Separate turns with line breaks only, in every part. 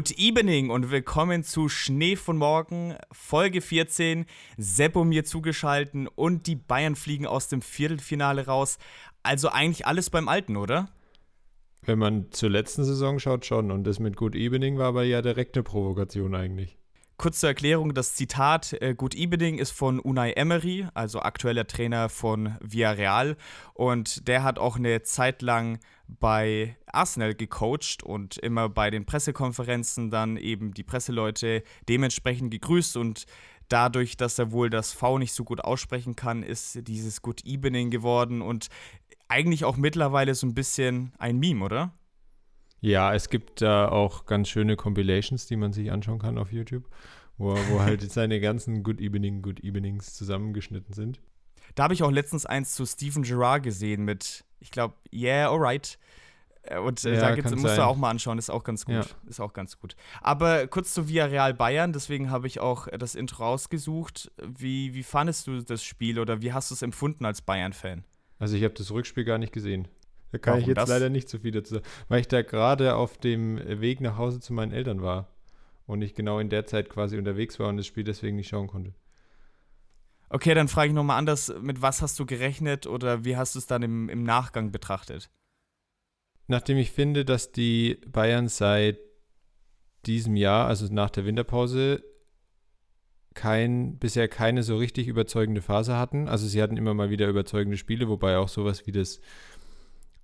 Good evening und willkommen zu Schnee von Morgen, Folge 14. Seppo mir zugeschalten und die Bayern fliegen aus dem Viertelfinale raus. Also eigentlich alles beim Alten, oder?
Wenn man zur letzten Saison schaut, schon. Und das mit Good Evening war aber ja direkt eine Provokation eigentlich.
Kurz zur Erklärung, das Zitat äh, Good Evening ist von Unai Emery, also aktueller Trainer von Villarreal. Und der hat auch eine Zeit lang bei Arsenal gecoacht und immer bei den Pressekonferenzen dann eben die Presseleute dementsprechend gegrüßt und dadurch, dass er wohl das V nicht so gut aussprechen kann, ist dieses Good Evening geworden und eigentlich auch mittlerweile so ein bisschen ein Meme, oder?
Ja, es gibt da äh, auch ganz schöne Compilations, die man sich anschauen kann auf YouTube, wo, wo halt seine ganzen Good Evening, Good Evenings zusammengeschnitten sind.
Da habe ich auch letztens eins zu Stephen Gerrard gesehen mit, ich glaube, Yeah, alright. Äh, und äh, ja, da gibt's, musst du auch mal anschauen, ist auch ganz gut. Ja. Ist auch ganz gut. Aber kurz zu Villarreal Bayern, deswegen habe ich auch das Intro rausgesucht. Wie, wie fandest du das Spiel oder wie hast du es empfunden als Bayern-Fan?
Also ich habe das Rückspiel gar nicht gesehen. Da kann Warum ich jetzt das? leider nicht so viel dazu sagen, weil ich da gerade auf dem Weg nach Hause zu meinen Eltern war und ich genau in der Zeit quasi unterwegs war und das Spiel deswegen nicht schauen konnte.
Okay, dann frage ich nochmal anders, mit was hast du gerechnet oder wie hast du es dann im, im Nachgang betrachtet?
Nachdem ich finde, dass die Bayern seit diesem Jahr, also nach der Winterpause, kein, bisher keine so richtig überzeugende Phase hatten. Also sie hatten immer mal wieder überzeugende Spiele, wobei auch sowas wie das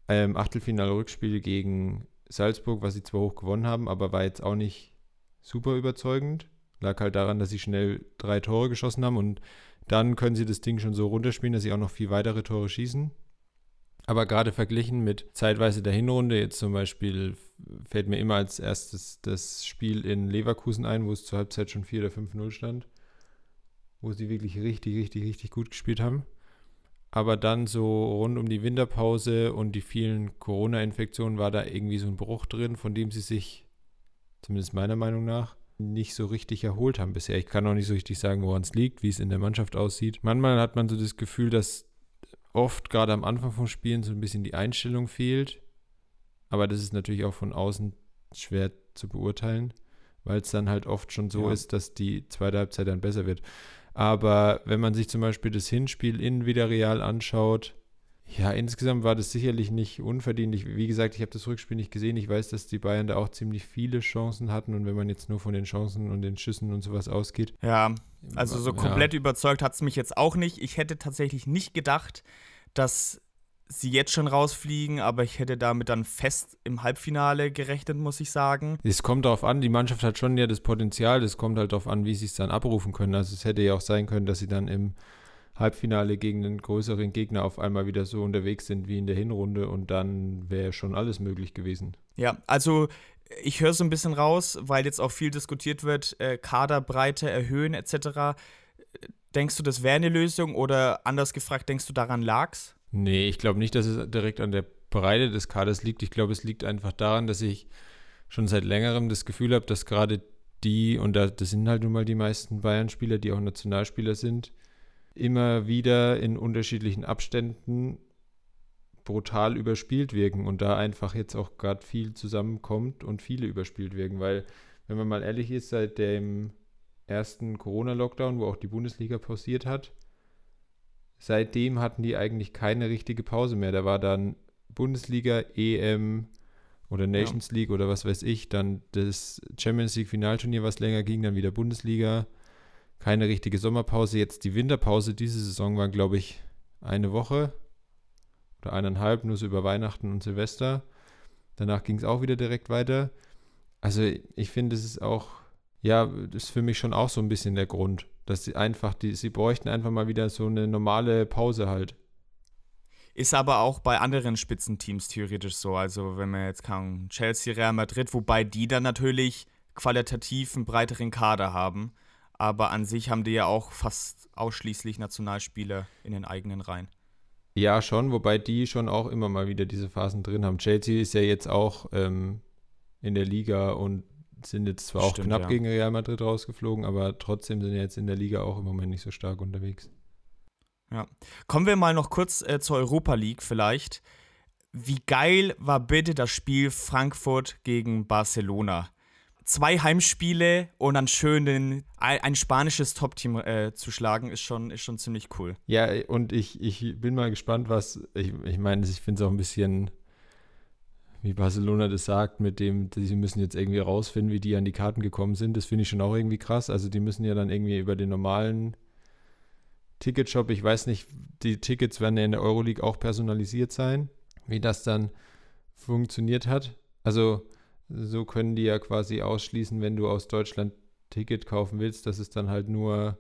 ähm, Achtelfinale-Rückspiel gegen Salzburg, was sie zwar hoch gewonnen haben, aber war jetzt auch nicht super überzeugend. Lag halt daran, dass sie schnell drei Tore geschossen haben und dann können sie das Ding schon so runterspielen, dass sie auch noch vier weitere Tore schießen. Aber gerade verglichen mit zeitweise der Hinrunde, jetzt zum Beispiel fällt mir immer als erstes das Spiel in Leverkusen ein, wo es zur Halbzeit schon 4 oder 5-0 stand, wo sie wirklich richtig, richtig, richtig gut gespielt haben aber dann so rund um die Winterpause und die vielen Corona-Infektionen war da irgendwie so ein Bruch drin, von dem sie sich, zumindest meiner Meinung nach, nicht so richtig erholt haben bisher. Ich kann auch nicht so richtig sagen, woran es liegt, wie es in der Mannschaft aussieht. Manchmal hat man so das Gefühl, dass oft gerade am Anfang vom Spielen so ein bisschen die Einstellung fehlt. Aber das ist natürlich auch von außen schwer zu beurteilen, weil es dann halt oft schon so ja. ist, dass die zweite Halbzeit dann besser wird. Aber wenn man sich zum Beispiel das Hinspiel in Villarreal anschaut, ja, insgesamt war das sicherlich nicht unverdient. Ich, wie gesagt, ich habe das Rückspiel nicht gesehen. Ich weiß, dass die Bayern da auch ziemlich viele Chancen hatten. Und wenn man jetzt nur von den Chancen und den Schüssen und sowas ausgeht.
Ja, also so komplett ja. überzeugt hat es mich jetzt auch nicht. Ich hätte tatsächlich nicht gedacht, dass sie jetzt schon rausfliegen, aber ich hätte damit dann fest im Halbfinale gerechnet, muss ich sagen.
Es kommt darauf an, die Mannschaft hat schon ja das Potenzial, es kommt halt darauf an, wie sie es dann abrufen können. Also es hätte ja auch sein können, dass sie dann im Halbfinale gegen einen größeren Gegner auf einmal wieder so unterwegs sind wie in der Hinrunde und dann wäre schon alles möglich gewesen.
Ja, also ich höre so ein bisschen raus, weil jetzt auch viel diskutiert wird, äh, Kaderbreite erhöhen etc. Denkst du, das wäre eine Lösung oder anders gefragt, denkst du, daran lag's?
Nee, ich glaube nicht, dass es direkt an der Breite des Kaders liegt. Ich glaube, es liegt einfach daran, dass ich schon seit längerem das Gefühl habe, dass gerade die, und das sind halt nun mal die meisten Bayern-Spieler, die auch Nationalspieler sind, immer wieder in unterschiedlichen Abständen brutal überspielt wirken und da einfach jetzt auch gerade viel zusammenkommt und viele überspielt wirken, weil, wenn man mal ehrlich ist, seit dem ersten Corona-Lockdown, wo auch die Bundesliga pausiert hat, seitdem hatten die eigentlich keine richtige Pause mehr. Da war dann Bundesliga, EM oder Nations ja. League oder was weiß ich, dann das Champions League Finalturnier, was länger ging, dann wieder Bundesliga. Keine richtige Sommerpause. Jetzt die Winterpause diese Saison war, glaube ich, eine Woche oder eineinhalb, nur so über Weihnachten und Silvester. Danach ging es auch wieder direkt weiter. Also ich finde, es ist auch, ja, das ist für mich schon auch so ein bisschen der Grund dass sie einfach, die, sie bräuchten einfach mal wieder so eine normale Pause halt.
Ist aber auch bei anderen Spitzenteams theoretisch so. Also wenn man jetzt kann, Chelsea, Real Madrid, wobei die dann natürlich qualitativ einen breiteren Kader haben. Aber an sich haben die ja auch fast ausschließlich Nationalspieler in den eigenen Reihen.
Ja, schon, wobei die schon auch immer mal wieder diese Phasen drin haben. Chelsea ist ja jetzt auch ähm, in der Liga und sind jetzt zwar Stimmt, auch knapp ja. gegen Real Madrid rausgeflogen, aber trotzdem sind jetzt in der Liga auch im Moment nicht so stark unterwegs.
Ja. Kommen wir mal noch kurz äh, zur Europa League vielleicht. Wie geil war bitte das Spiel Frankfurt gegen Barcelona? zwei Heimspiele und dann schön den, ein spanisches Top-Team äh, zu schlagen, ist schon, ist schon ziemlich cool.
Ja, und ich, ich bin mal gespannt, was, ich, ich meine, ich finde es auch ein bisschen, wie Barcelona das sagt, mit dem, sie müssen jetzt irgendwie rausfinden, wie die an die Karten gekommen sind. Das finde ich schon auch irgendwie krass. Also die müssen ja dann irgendwie über den normalen Ticketshop, ich weiß nicht, die Tickets werden ja in der Euroleague auch personalisiert sein, wie das dann funktioniert hat. Also so können die ja quasi ausschließen, wenn du aus Deutschland Ticket kaufen willst, dass es dann halt nur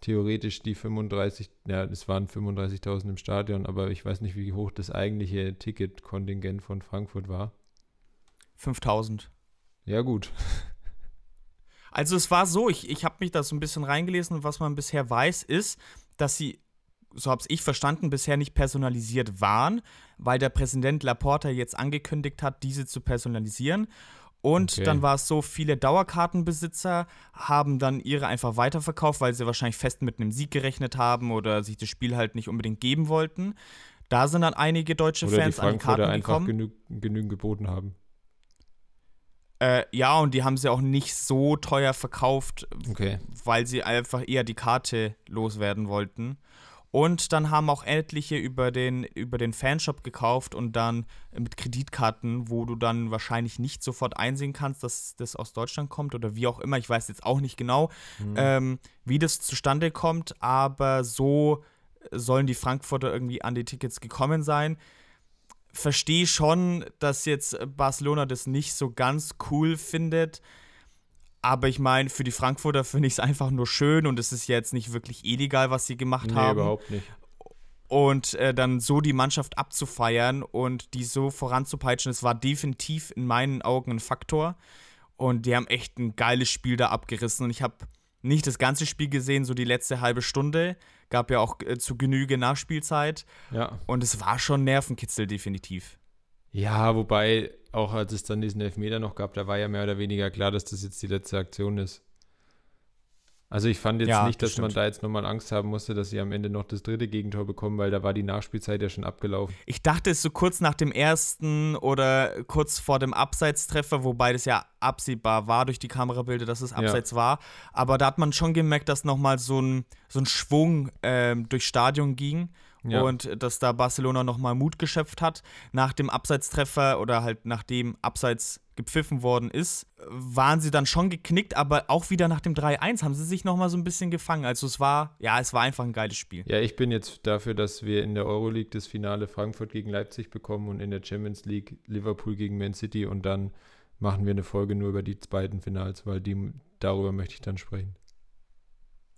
theoretisch die 35, ja, es waren 35.000 im Stadion, aber ich weiß nicht, wie hoch das eigentliche Ticketkontingent von Frankfurt war.
5.000.
Ja, gut.
Also es war so, ich, ich habe mich da so ein bisschen reingelesen und was man bisher weiß, ist, dass sie so habe ich verstanden, bisher nicht personalisiert waren, weil der Präsident Laporta jetzt angekündigt hat, diese zu personalisieren. Und okay. dann war es so, viele Dauerkartenbesitzer haben dann ihre einfach weiterverkauft, weil sie wahrscheinlich fest mit einem Sieg gerechnet haben oder sich das Spiel halt nicht unbedingt geben wollten. Da sind dann einige deutsche oder Fans
die an die
Karten
einfach
gekommen.
Genü genügend geboten haben.
Äh, ja, und die haben sie auch nicht so teuer verkauft,
okay.
weil sie einfach eher die Karte loswerden wollten. Und dann haben auch etliche über den, über den Fanshop gekauft und dann mit Kreditkarten, wo du dann wahrscheinlich nicht sofort einsehen kannst, dass das aus Deutschland kommt oder wie auch immer. Ich weiß jetzt auch nicht genau, mhm. ähm, wie das zustande kommt, aber so sollen die Frankfurter irgendwie an die Tickets gekommen sein. Verstehe schon, dass jetzt Barcelona das nicht so ganz cool findet aber ich meine, für die Frankfurter finde ich es einfach nur schön und es ist jetzt nicht wirklich illegal, was sie gemacht nee, haben.
überhaupt nicht.
Und äh, dann so die Mannschaft abzufeiern und die so voranzupeitschen, das war definitiv in meinen Augen ein Faktor. Und die haben echt ein geiles Spiel da abgerissen. Und ich habe nicht das ganze Spiel gesehen, so die letzte halbe Stunde. Gab ja auch äh, zu Genüge Nachspielzeit.
Ja.
Und es war schon Nervenkitzel, definitiv.
Ja, wobei, auch als es dann diesen Elfmeter noch gab, da war ja mehr oder weniger klar, dass das jetzt die letzte Aktion ist. Also ich fand jetzt ja, nicht, dass das man da jetzt nochmal Angst haben musste, dass sie am Ende noch das dritte Gegentor bekommen, weil da war die Nachspielzeit ja schon abgelaufen.
Ich dachte es so kurz nach dem ersten oder kurz vor dem Abseitstreffer, wobei das ja absehbar war durch die Kamerabilder, dass es Abseits ja. war. Aber da hat man schon gemerkt, dass nochmal so ein, so ein Schwung ähm, durchs Stadion ging. Ja. Und dass da Barcelona nochmal Mut geschöpft hat. Nach dem Abseitstreffer oder halt nachdem Abseits gepfiffen worden ist, waren sie dann schon geknickt, aber auch wieder nach dem 3-1 haben sie sich nochmal so ein bisschen gefangen. Also es war, ja, es war einfach ein geiles Spiel.
Ja, ich bin jetzt dafür, dass wir in der Euroleague das Finale Frankfurt gegen Leipzig bekommen und in der Champions League Liverpool gegen Man City und dann machen wir eine Folge nur über die beiden Finals, weil die, darüber möchte ich dann sprechen.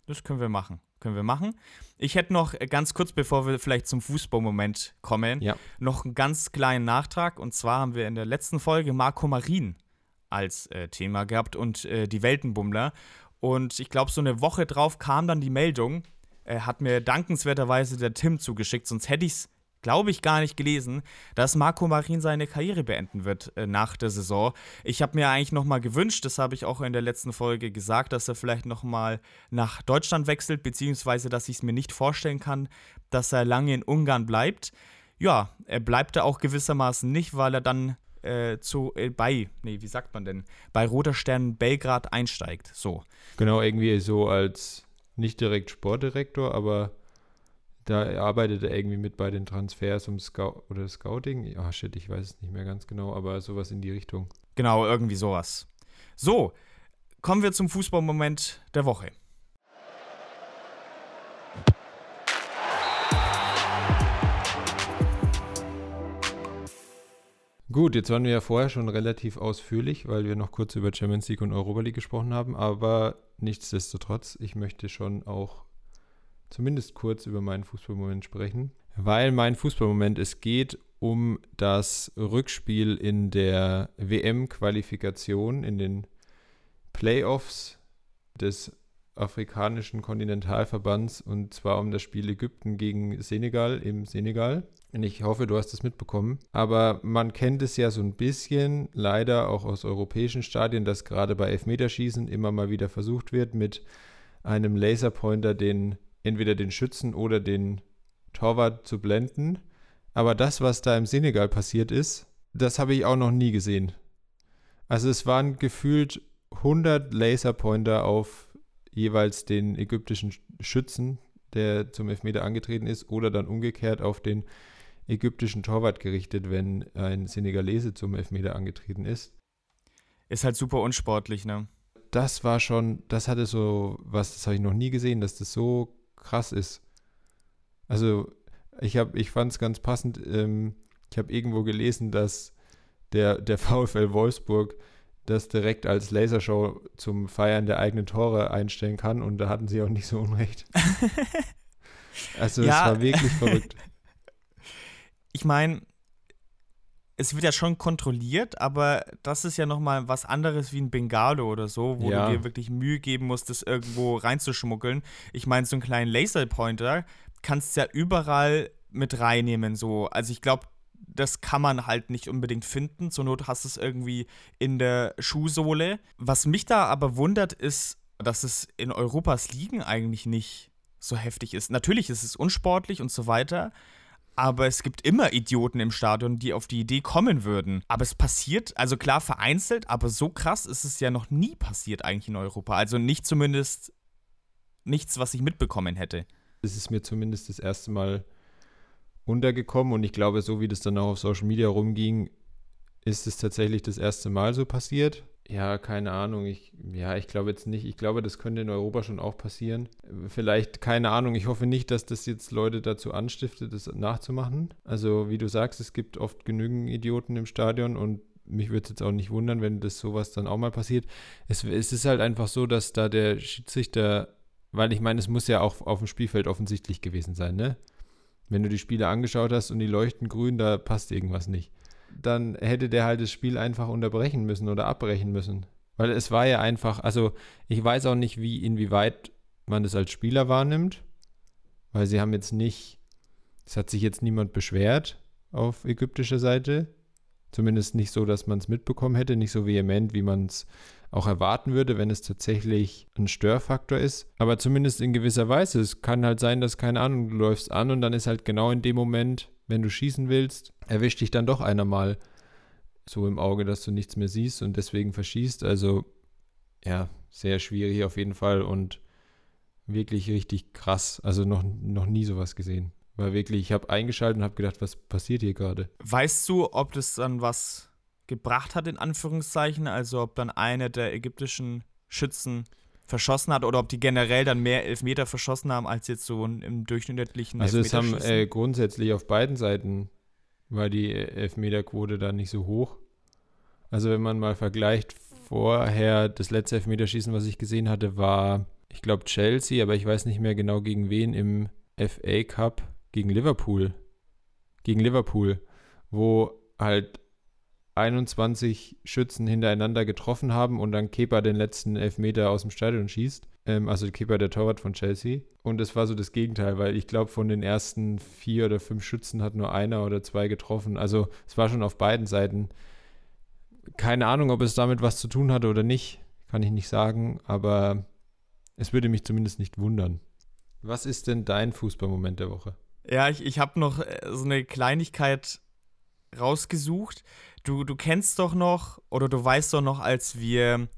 Das können wir machen können wir machen. Ich hätte noch äh, ganz kurz, bevor wir vielleicht zum Fußballmoment kommen,
ja.
noch einen ganz kleinen Nachtrag. Und zwar haben wir in der letzten Folge Marco Marin als äh, Thema gehabt und äh, die Weltenbummler. Und ich glaube, so eine Woche drauf kam dann die Meldung, äh, hat mir dankenswerterweise der Tim zugeschickt, sonst hätte ich es glaube ich, gar nicht gelesen, dass Marco Marin seine Karriere beenden wird äh, nach der Saison. Ich habe mir eigentlich noch mal gewünscht, das habe ich auch in der letzten Folge gesagt, dass er vielleicht noch mal nach Deutschland wechselt, beziehungsweise dass ich es mir nicht vorstellen kann, dass er lange in Ungarn bleibt. Ja, er bleibt da auch gewissermaßen nicht, weil er dann äh, zu, äh, bei, nee, wie sagt man denn, bei Roter Stern Belgrad einsteigt. So.
Genau, irgendwie so als nicht direkt Sportdirektor, aber da arbeitet er irgendwie mit bei den Transfers um Scout oder Scouting. Ah, oh, shit, ich weiß es nicht mehr ganz genau, aber sowas in die Richtung.
Genau, irgendwie sowas. So, kommen wir zum Fußballmoment der Woche.
Gut, jetzt waren wir ja vorher schon relativ ausführlich, weil wir noch kurz über Champions League und Europa League gesprochen haben, aber nichtsdestotrotz, ich möchte schon auch zumindest kurz über meinen Fußballmoment sprechen, weil mein Fußballmoment, es geht um das Rückspiel in der WM-Qualifikation, in den Playoffs des afrikanischen Kontinentalverbands und zwar um das Spiel Ägypten gegen Senegal im Senegal. Und ich hoffe, du hast es mitbekommen. Aber man kennt es ja so ein bisschen, leider auch aus europäischen Stadien, dass gerade bei Elfmeterschießen immer mal wieder versucht wird, mit einem Laserpointer den entweder den Schützen oder den Torwart zu blenden. Aber das, was da im Senegal passiert ist, das habe ich auch noch nie gesehen. Also es waren gefühlt 100 Laserpointer auf jeweils den ägyptischen Schützen, der zum Elfmeter angetreten ist, oder dann umgekehrt auf den ägyptischen Torwart gerichtet, wenn ein Senegalese zum Elfmeter angetreten ist.
Ist halt super unsportlich, ne?
Das war schon, das hatte so, was, das habe ich noch nie gesehen, dass das so krass ist. Also ich habe, ich fand es ganz passend, ähm, ich habe irgendwo gelesen, dass der, der VfL Wolfsburg das direkt als Lasershow zum Feiern der eigenen Tore einstellen kann und da hatten sie auch nicht so unrecht. also ja. es war wirklich verrückt.
Ich meine, es wird ja schon kontrolliert, aber das ist ja nochmal was anderes wie ein Bengalo oder so, wo ja. du dir wirklich Mühe geben musst, das irgendwo reinzuschmuggeln. Ich meine, so einen kleinen Laserpointer kannst du ja überall mit reinnehmen. So. Also ich glaube, das kann man halt nicht unbedingt finden. Zur Not hast du es irgendwie in der Schuhsohle. Was mich da aber wundert, ist, dass es in Europas Ligen eigentlich nicht so heftig ist. Natürlich ist es unsportlich und so weiter, aber es gibt immer Idioten im Stadion, die auf die Idee kommen würden. Aber es passiert, also klar vereinzelt, aber so krass ist es ja noch nie passiert eigentlich in Europa. Also nicht zumindest nichts, was ich mitbekommen hätte.
Es ist mir zumindest das erste Mal untergekommen und ich glaube, so wie das dann auch auf Social Media rumging, ist es tatsächlich das erste Mal so passiert. Ja, keine Ahnung. Ich, ja, ich glaube jetzt nicht. Ich glaube, das könnte in Europa schon auch passieren. Vielleicht, keine Ahnung. Ich hoffe nicht, dass das jetzt Leute dazu anstiftet, das nachzumachen. Also, wie du sagst, es gibt oft genügend Idioten im Stadion und mich würde es jetzt auch nicht wundern, wenn das sowas dann auch mal passiert. Es, es ist halt einfach so, dass da der Schiedsrichter, weil ich meine, es muss ja auch auf dem Spielfeld offensichtlich gewesen sein, ne? Wenn du die Spiele angeschaut hast und die leuchten grün, da passt irgendwas nicht. Dann hätte der halt das Spiel einfach unterbrechen müssen oder abbrechen müssen. Weil es war ja einfach, also ich weiß auch nicht, wie, inwieweit man das als Spieler wahrnimmt, weil sie haben jetzt nicht, es hat sich jetzt niemand beschwert auf ägyptischer Seite. Zumindest nicht so, dass man es mitbekommen hätte, nicht so vehement, wie man es auch erwarten würde, wenn es tatsächlich ein Störfaktor ist. Aber zumindest in gewisser Weise. Es kann halt sein, dass, keine Ahnung, du läufst an und dann ist halt genau in dem Moment, wenn du schießen willst, erwischt dich dann doch einer mal so im Auge, dass du nichts mehr siehst und deswegen verschießt. Also, ja, sehr schwierig auf jeden Fall und wirklich richtig krass. Also noch, noch nie sowas gesehen. War wirklich, ich habe eingeschaltet und habe gedacht, was passiert hier gerade?
Weißt du, ob das dann was gebracht hat, in Anführungszeichen. Also ob dann einer der ägyptischen Schützen verschossen hat oder ob die generell dann mehr Elfmeter verschossen haben als jetzt so im durchschnittlichen
Also es haben äh, grundsätzlich auf beiden Seiten war die Elfmeterquote da nicht so hoch. Also wenn man mal vergleicht, vorher das letzte Elfmeterschießen, was ich gesehen hatte, war, ich glaube, Chelsea, aber ich weiß nicht mehr genau gegen wen im FA Cup, gegen Liverpool. Gegen Liverpool, wo halt 21 Schützen hintereinander getroffen haben und dann Kepa den letzten Elfmeter aus dem Stadion schießt. Ähm, also Kepa, der Torwart von Chelsea. Und es war so das Gegenteil, weil ich glaube, von den ersten vier oder fünf Schützen hat nur einer oder zwei getroffen. Also es war schon auf beiden Seiten. Keine Ahnung, ob es damit was zu tun hatte oder nicht, kann ich nicht sagen, aber es würde mich zumindest nicht wundern. Was ist denn dein Fußballmoment der Woche?
Ja, ich, ich habe noch äh, so eine Kleinigkeit rausgesucht. Du, du kennst doch noch, oder du weißt doch noch, als wir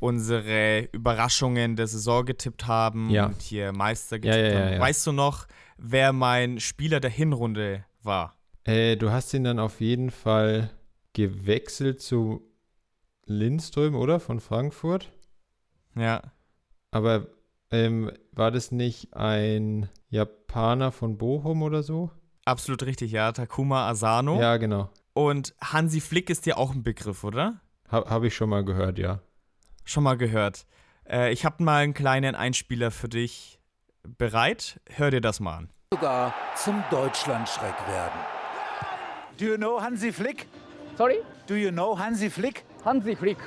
unsere Überraschungen der Saison getippt haben
ja.
und hier Meister getippt
ja, ja,
haben. Weißt du noch, wer mein Spieler der Hinrunde war?
Äh, du hast ihn dann auf jeden Fall gewechselt zu Lindström, oder? Von Frankfurt.
Ja.
Aber ähm, war das nicht ein Japaner von Bochum oder so?
Absolut richtig, ja. Takuma Asano.
Ja, genau.
Und Hansi Flick ist dir auch ein Begriff, oder?
Habe hab ich schon mal gehört, ja.
Schon mal gehört. Äh, ich habe mal einen kleinen Einspieler für dich bereit. Hör dir das mal an.
Sogar zum Deutschlandschreck werden.
Do you know Hansi Flick?
Sorry?
Do you know Hansi Flick?
Hansi Flick.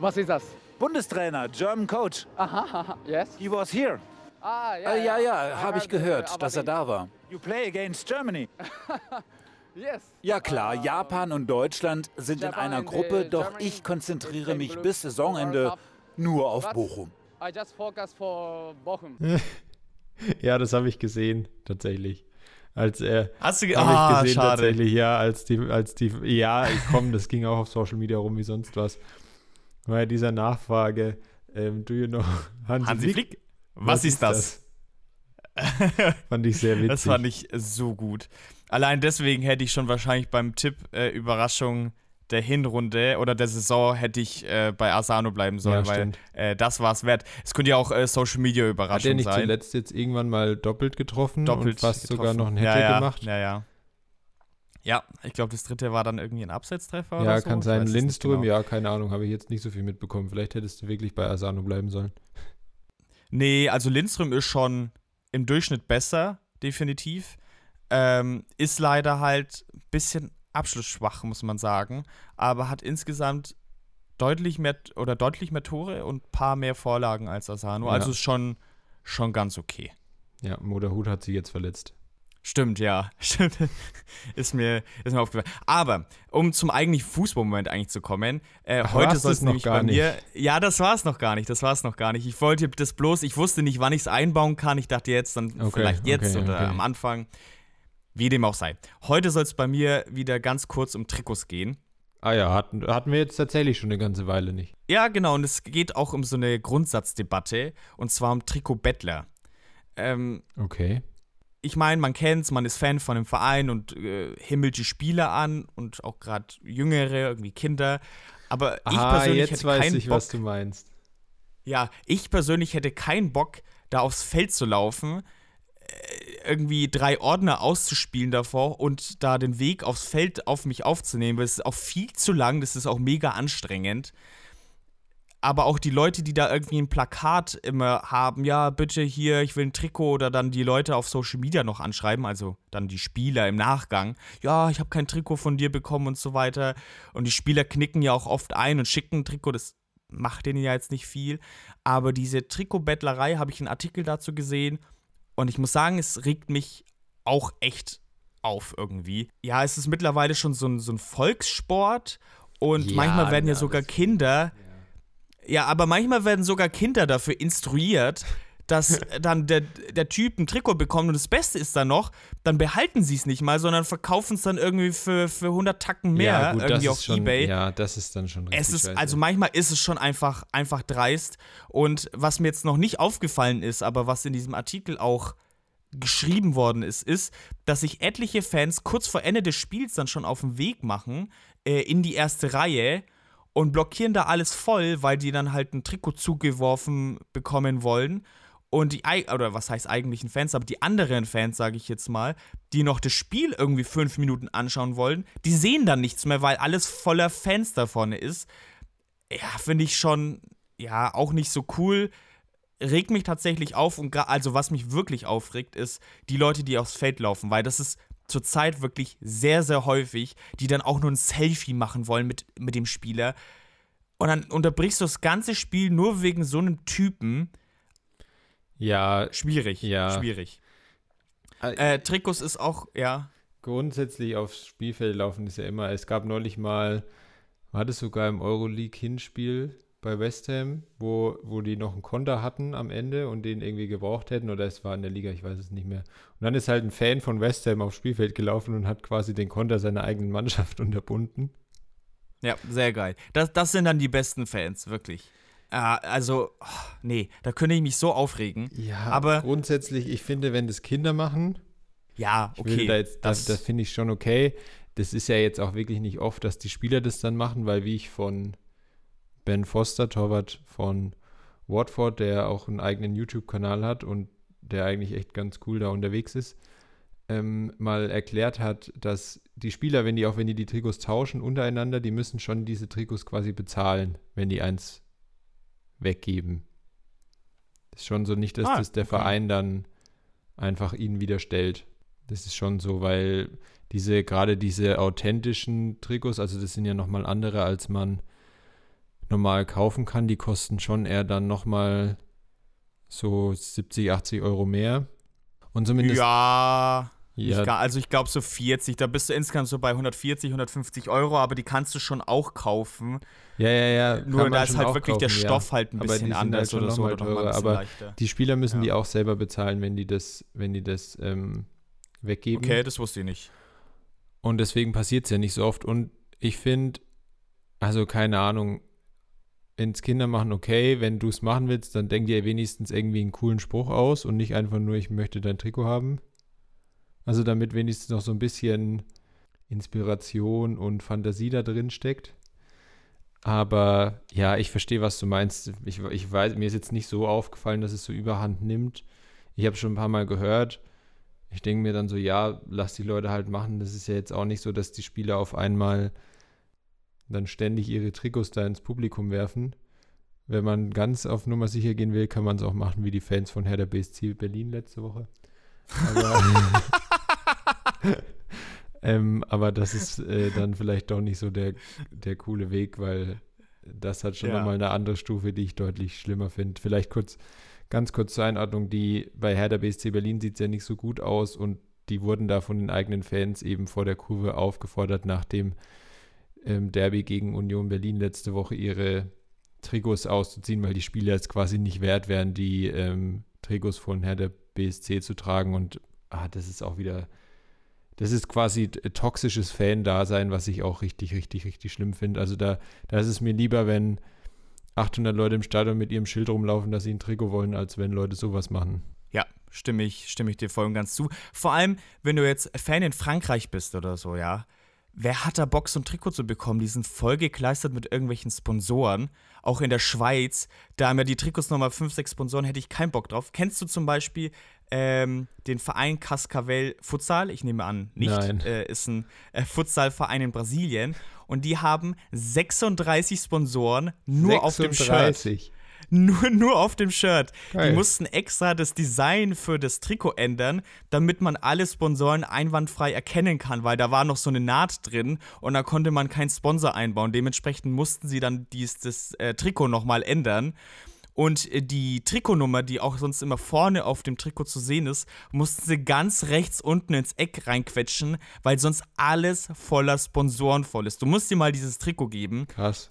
Was ist das?
Bundestrainer, German Coach.
Aha, yes.
He was here.
Ah, ja,
Äh, ja, ja, habe ich gehört, dass er da war.
You play against Germany.
Ja klar, Japan und Deutschland sind in einer
and,
Gruppe, doch ich konzentriere mich bis Saisonende
Cup.
nur auf
Was?
Bochum.
I just focus for Bochum.
Ja, das habe ich gesehen, tatsächlich. Als er.
Hast du ge ah,
ich gesehen,
schade.
tatsächlich, ja, als die, als die, ja, komm, das ging auch auf Social Media rum wie sonst was. Bei dieser Nachfrage, ähm, do you know Hansi,
Hansi
Flick?
Flick? Was, ist das?
Fand ich sehr witzig.
Das fand ich so gut. Allein deswegen hätte ich schon wahrscheinlich beim Tipp äh, Überraschung der Hinrunde oder der Saison hätte ich äh, bei Asano bleiben sollen,
Ja,
weil äh, das war es wert. Es könnte ja auch äh, Social Media
Hat er
Überraschung
nicht
sein.
zuletzt jetzt irgendwann mal doppelt getroffen
Doppelt
und fast sogar
getroffen.
noch einen
ja,
Hattrick
ja,
gemacht?
Ja, ja. Ja, ich glaube, das dritte war dann irgendwie ein Abseitstreffer
Ja,
oder so.
kann
Ich
sein. Lindström,
genau.
ja, keine Ahnung, habe ich jetzt nicht so viel mitbekommen. Vielleicht hättest du wirklich bei Asano bleiben sollen.
Nee, also Lindström ist schon im Durchschnitt besser, definitiv. Ähm, ist leider halt ein bisschen abschlussschwach, muss man sagen. Aber hat insgesamt deutlich mehr oder deutlich mehr Tore und ein paar mehr Vorlagen als Asano.
Ja.
Also ist schon, schon ganz okay.
Ja, Moderhut hat sie jetzt verletzt.
Stimmt, ja. Stimmt. ist, mir, ist mir aufgefallen. Aber, um zum eigentlichen Fußballmoment eigentlich zu kommen, äh,
Ach,
heute soll es nämlich
gar
bei mir. Ja, das war es noch gar nicht. Das war es noch gar nicht. Ich wollte das bloß, ich wusste nicht, wann ich es einbauen kann. Ich dachte jetzt, dann
Okay,
vielleicht jetzt
okay,
oder
okay.
am Anfang. Wie dem auch sei. Heute soll es bei mir wieder ganz kurz um Trikots gehen.
Ah ja, hatten, hatten wir jetzt tatsächlich schon eine ganze Weile nicht.
Ja, genau, und es geht auch um so eine Grundsatzdebatte, und zwar um Trikot-Bettler. Ähm,
Okay.
ich meine, man kennt's, man ist Fan von einem Verein und äh, himmelt die Spieler an und auch gerade Jüngere, irgendwie Kinder. Aber ich
ah,
persönlich
jetzt
hätte
weiß
keinen
ich,
Bock.
was du meinst.
Ja, ich persönlich hätte keinen Bock, da aufs Feld zu laufen, irgendwie drei Ordner auszuspielen davor und da den Weg aufs Feld auf mich aufzunehmen. weil es ist auch viel zu lang, das ist auch mega anstrengend. Aber auch die Leute, die da irgendwie ein Plakat immer haben, ja, bitte hier, ich will ein Trikot oder dann die Leute auf Social Media noch anschreiben, also dann die Spieler im Nachgang, ja, ich habe kein Trikot von dir bekommen und so weiter. Und die Spieler knicken ja auch oft ein und schicken ein Trikot, das macht denen ja jetzt nicht viel. Aber diese Trikotbettlerei habe ich einen Artikel dazu gesehen und ich muss sagen, es regt mich auch echt auf irgendwie. Ja, es ist mittlerweile schon so ein, so ein Volkssport und
Ja,
manchmal werden ja sogar Kinder, ja, aber manchmal werden sogar Kinder dafür instruiert, dass dann der, der Typ ein Trikot bekommt und das Beste ist dann noch, dann behalten sie es nicht mal, sondern verkaufen es dann irgendwie für, für 100 Tacken mehr
ja, gut,
irgendwie auf
schon,
Ebay.
Ja, das ist dann schon richtig
Es ist, also manchmal ist es schon einfach, einfach dreist. Und was mir jetzt noch nicht aufgefallen ist, aber was in diesem Artikel auch geschrieben worden ist, ist, dass sich etliche Fans kurz vor Ende des Spiels dann schon auf den Weg machen äh, in die erste Reihe und blockieren da alles voll, weil die dann halt ein Trikot zugeworfen bekommen wollen. Und die, oder was heißt eigentlichen Fans, aber die anderen Fans, sage ich jetzt mal, die noch das Spiel irgendwie fünf Minuten anschauen wollen, die sehen dann nichts mehr, weil alles voller Fans da vorne ist. Ja, finde ich schon, ja, auch nicht so cool. Regt mich tatsächlich auf und also was mich wirklich aufregt, ist die Leute, die aufs Feld laufen, weil das ist zurzeit wirklich sehr, sehr häufig, die dann auch nur ein Selfie machen wollen mit, mit dem Spieler. Und dann unterbrichst du das ganze Spiel nur wegen so einem Typen.
Ja,
Schwierig,
Ja.
schwierig.
äh,
Trikots ist auch, ja.
grundsätzlich aufs Spielfeld laufen ist ja immer. Es gab neulich mal, war das sogar im Euroleague-Hinspiel bei West Ham, wo, wo die noch einen Konter hatten am Ende und den irgendwie gebraucht hätten, oder es war in der Liga, ich weiß es nicht mehr. Und dann ist halt ein Fan von West Ham aufs Spielfeld gelaufen und hat quasi den Konter seiner eigenen Mannschaft unterbunden.
Ja, sehr geil. Das, das sind dann die besten Fans, wirklich. Äh, also, oh, nee, da könnte ich mich so aufregen.
Ja,
Aber-
grundsätzlich, ich finde, wenn das Kinder machen,
Ja, okay.
da jetzt, das,
das,
das finde ich schon okay. Das ist ja jetzt auch wirklich nicht oft, dass die Spieler das dann machen, weil wie ich von Ben Foster, Torwart von Watford, der auch einen eigenen YouTube-Kanal hat und der eigentlich echt ganz cool da unterwegs ist, ähm, mal erklärt hat, dass die Spieler, wenn die auch wenn die die Trikots tauschen untereinander, die müssen schon diese Trikots quasi bezahlen, wenn die eins weggeben. Ist schon so nicht, dass
Ah,
das der
okay.
Verein dann einfach ihnen wieder stellt. Das ist schon so, weil diese, gerade diese authentischen Trikots, also das sind ja nochmal andere, als man normal kaufen kann, die kosten schon eher dann nochmal so 70, 80 Euro mehr. Und zumindest
ja,
ja,
gar, also ich glaube so 40, da bist du insgesamt so bei 140, 150 Euro, aber die kannst du schon auch kaufen.
ja, ja, ja.
Nur da ist halt wirklich der
kaufen, ja.
Stoff halt ein
Aber
bisschen
halt
anders
schon
oder so. Oder
teurer, aber
leichter.
Die Spieler müssen
Ja.
die auch selber bezahlen, wenn die das, wenn die das ähm, weggeben.
Okay, das wusste ich nicht.
Und deswegen passiert es ja nicht so oft. Und ich finde, also keine Ahnung, ins Kindermachen okay. Wenn du es machen willst, dann denk dir wenigstens irgendwie einen coolen Spruch aus und nicht einfach nur, ich möchte dein Trikot haben. Also damit wenigstens noch so ein bisschen Inspiration und Fantasie da drin steckt. Aber ja, ich verstehe, was du meinst. Ich, ich weiß, mir ist jetzt nicht so aufgefallen, dass es so überhand nimmt. Ich habe schon ein paar Mal gehört. Ich denke mir dann so, ja, lass die Leute halt machen. Das ist ja jetzt auch nicht so, dass die Spieler auf einmal dann ständig ihre Trikots da ins Publikum werfen. Wenn man ganz auf Nummer sicher gehen will, kann man es auch machen wie die Fans von Hertha BSC Berlin letzte Woche. Aber, ähm, aber das ist äh, dann vielleicht doch nicht so der, der coole Weg, weil das hat schon
Ja.
nochmal eine andere Stufe, die ich deutlich schlimmer finde. Vielleicht kurz, ganz kurz zur Einordnung, die bei Hertha BSC Berlin sieht es ja nicht so gut aus und die wurden da von den eigenen Fans eben vor der Kurve aufgefordert, nach dem ähm, Derby gegen Union Berlin letzte Woche ihre Trikots auszuziehen, weil die Spieler es quasi nicht wert wären, die ähm, Trikots von Hertha BSC zu tragen. Und ah, das ist auch wieder, das ist quasi toxisches Fan-Dasein, was ich auch richtig, richtig, richtig schlimm finde. Also da, da ist es mir lieber, wenn 800 Leute im Stadion mit ihrem Schild rumlaufen, dass sie ein Trikot wollen, als wenn Leute sowas machen.
Ja, stimme ich, stimme ich dir voll und ganz zu. Vor allem, wenn du jetzt Fan in Frankreich bist oder so, ja. Wer hat da Bock, so ein Trikot zu bekommen? Die sind voll gekleistert mit irgendwelchen Sponsoren. Auch in der Schweiz, da haben ja die Trikots nochmal fünf, sechs Sponsoren, hätte ich keinen Bock drauf. Kennst du zum Beispiel ähm, den Verein Cascavel Futsal? Ich nehme an, nicht. Äh, ist ein äh, Futsalverein in Brasilien. Und die haben 36 Sponsoren nur auf dem Shirt.
36.
Nur, nur auf dem Shirt.
Geil.
Die mussten extra das Design für das Trikot ändern, damit man alle Sponsoren einwandfrei erkennen kann, weil da war noch so eine Naht drin und da konnte man keinen Sponsor einbauen. Dementsprechend mussten sie dann dies, das äh, Trikot nochmal ändern. Und äh, die Trikotnummer, die auch sonst immer vorne auf dem Trikot zu sehen ist, mussten sie ganz rechts unten ins Eck reinquetschen, weil sonst alles voller Sponsoren voll ist. Du musst dir mal dieses Trikot geben
Krass.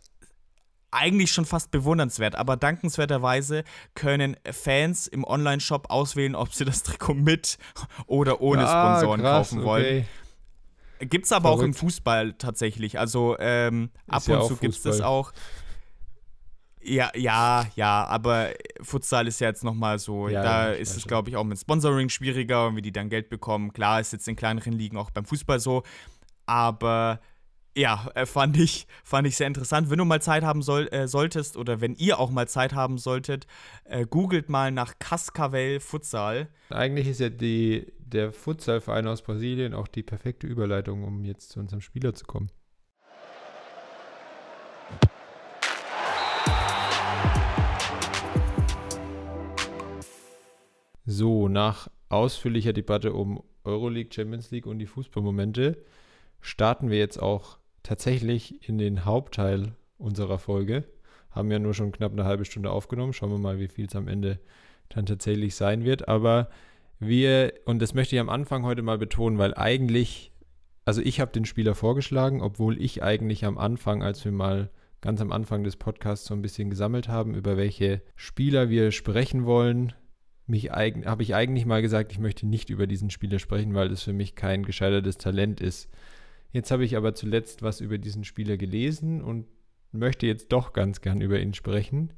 eigentlich schon fast bewundernswert, aber dankenswerterweise können Fans im Online-Shop auswählen, ob sie das Trikot mit oder ohne
Ah,
Sponsoren
krass,
kaufen wollen.
okay.
Gibt's aber auch im
Verrückt.
Fußball tatsächlich. Also ähm, ab
ja
und zu gibt's das
Fußball.
auch. Ja, ja, ja, aber Futsal ist ja jetzt nochmal so,
Ja,
da
ja,
ist es, glaube ich, auch mit Sponsoring schwieriger und wie die dann Geld bekommen. Klar, ist jetzt in kleineren Ligen auch beim Fußball so, aber ja, äh, fand ich, fand ich sehr interessant. Wenn du mal Zeit haben soll, äh, solltest oder wenn ihr auch mal Zeit haben solltet, äh, googelt mal nach Cascavel Futsal.
Eigentlich ist ja die, der Futsalverein aus Brasilien auch die perfekte Überleitung, um jetzt zu unserem Spieler zu kommen. So, nach ausführlicher Debatte um Euroleague, Champions League und die Fußballmomente starten wir jetzt auch tatsächlich in den Hauptteil unserer Folge. Haben ja nur schon knapp eine halbe Stunde aufgenommen. Schauen wir mal, wie viel es am Ende dann tatsächlich sein wird. Aber wir, und das möchte ich am Anfang heute mal betonen, weil eigentlich, also ich habe den Spieler vorgeschlagen, obwohl ich eigentlich am Anfang, als wir mal ganz am Anfang des Podcasts so ein bisschen gesammelt haben, über welche Spieler wir sprechen wollen, mich habe ich eigentlich mal gesagt, ich möchte nicht über diesen Spieler sprechen, weil das für mich kein gescheitertes Talent ist. Jetzt habe ich aber zuletzt was über diesen Spieler gelesen und möchte jetzt doch ganz gern über ihn sprechen.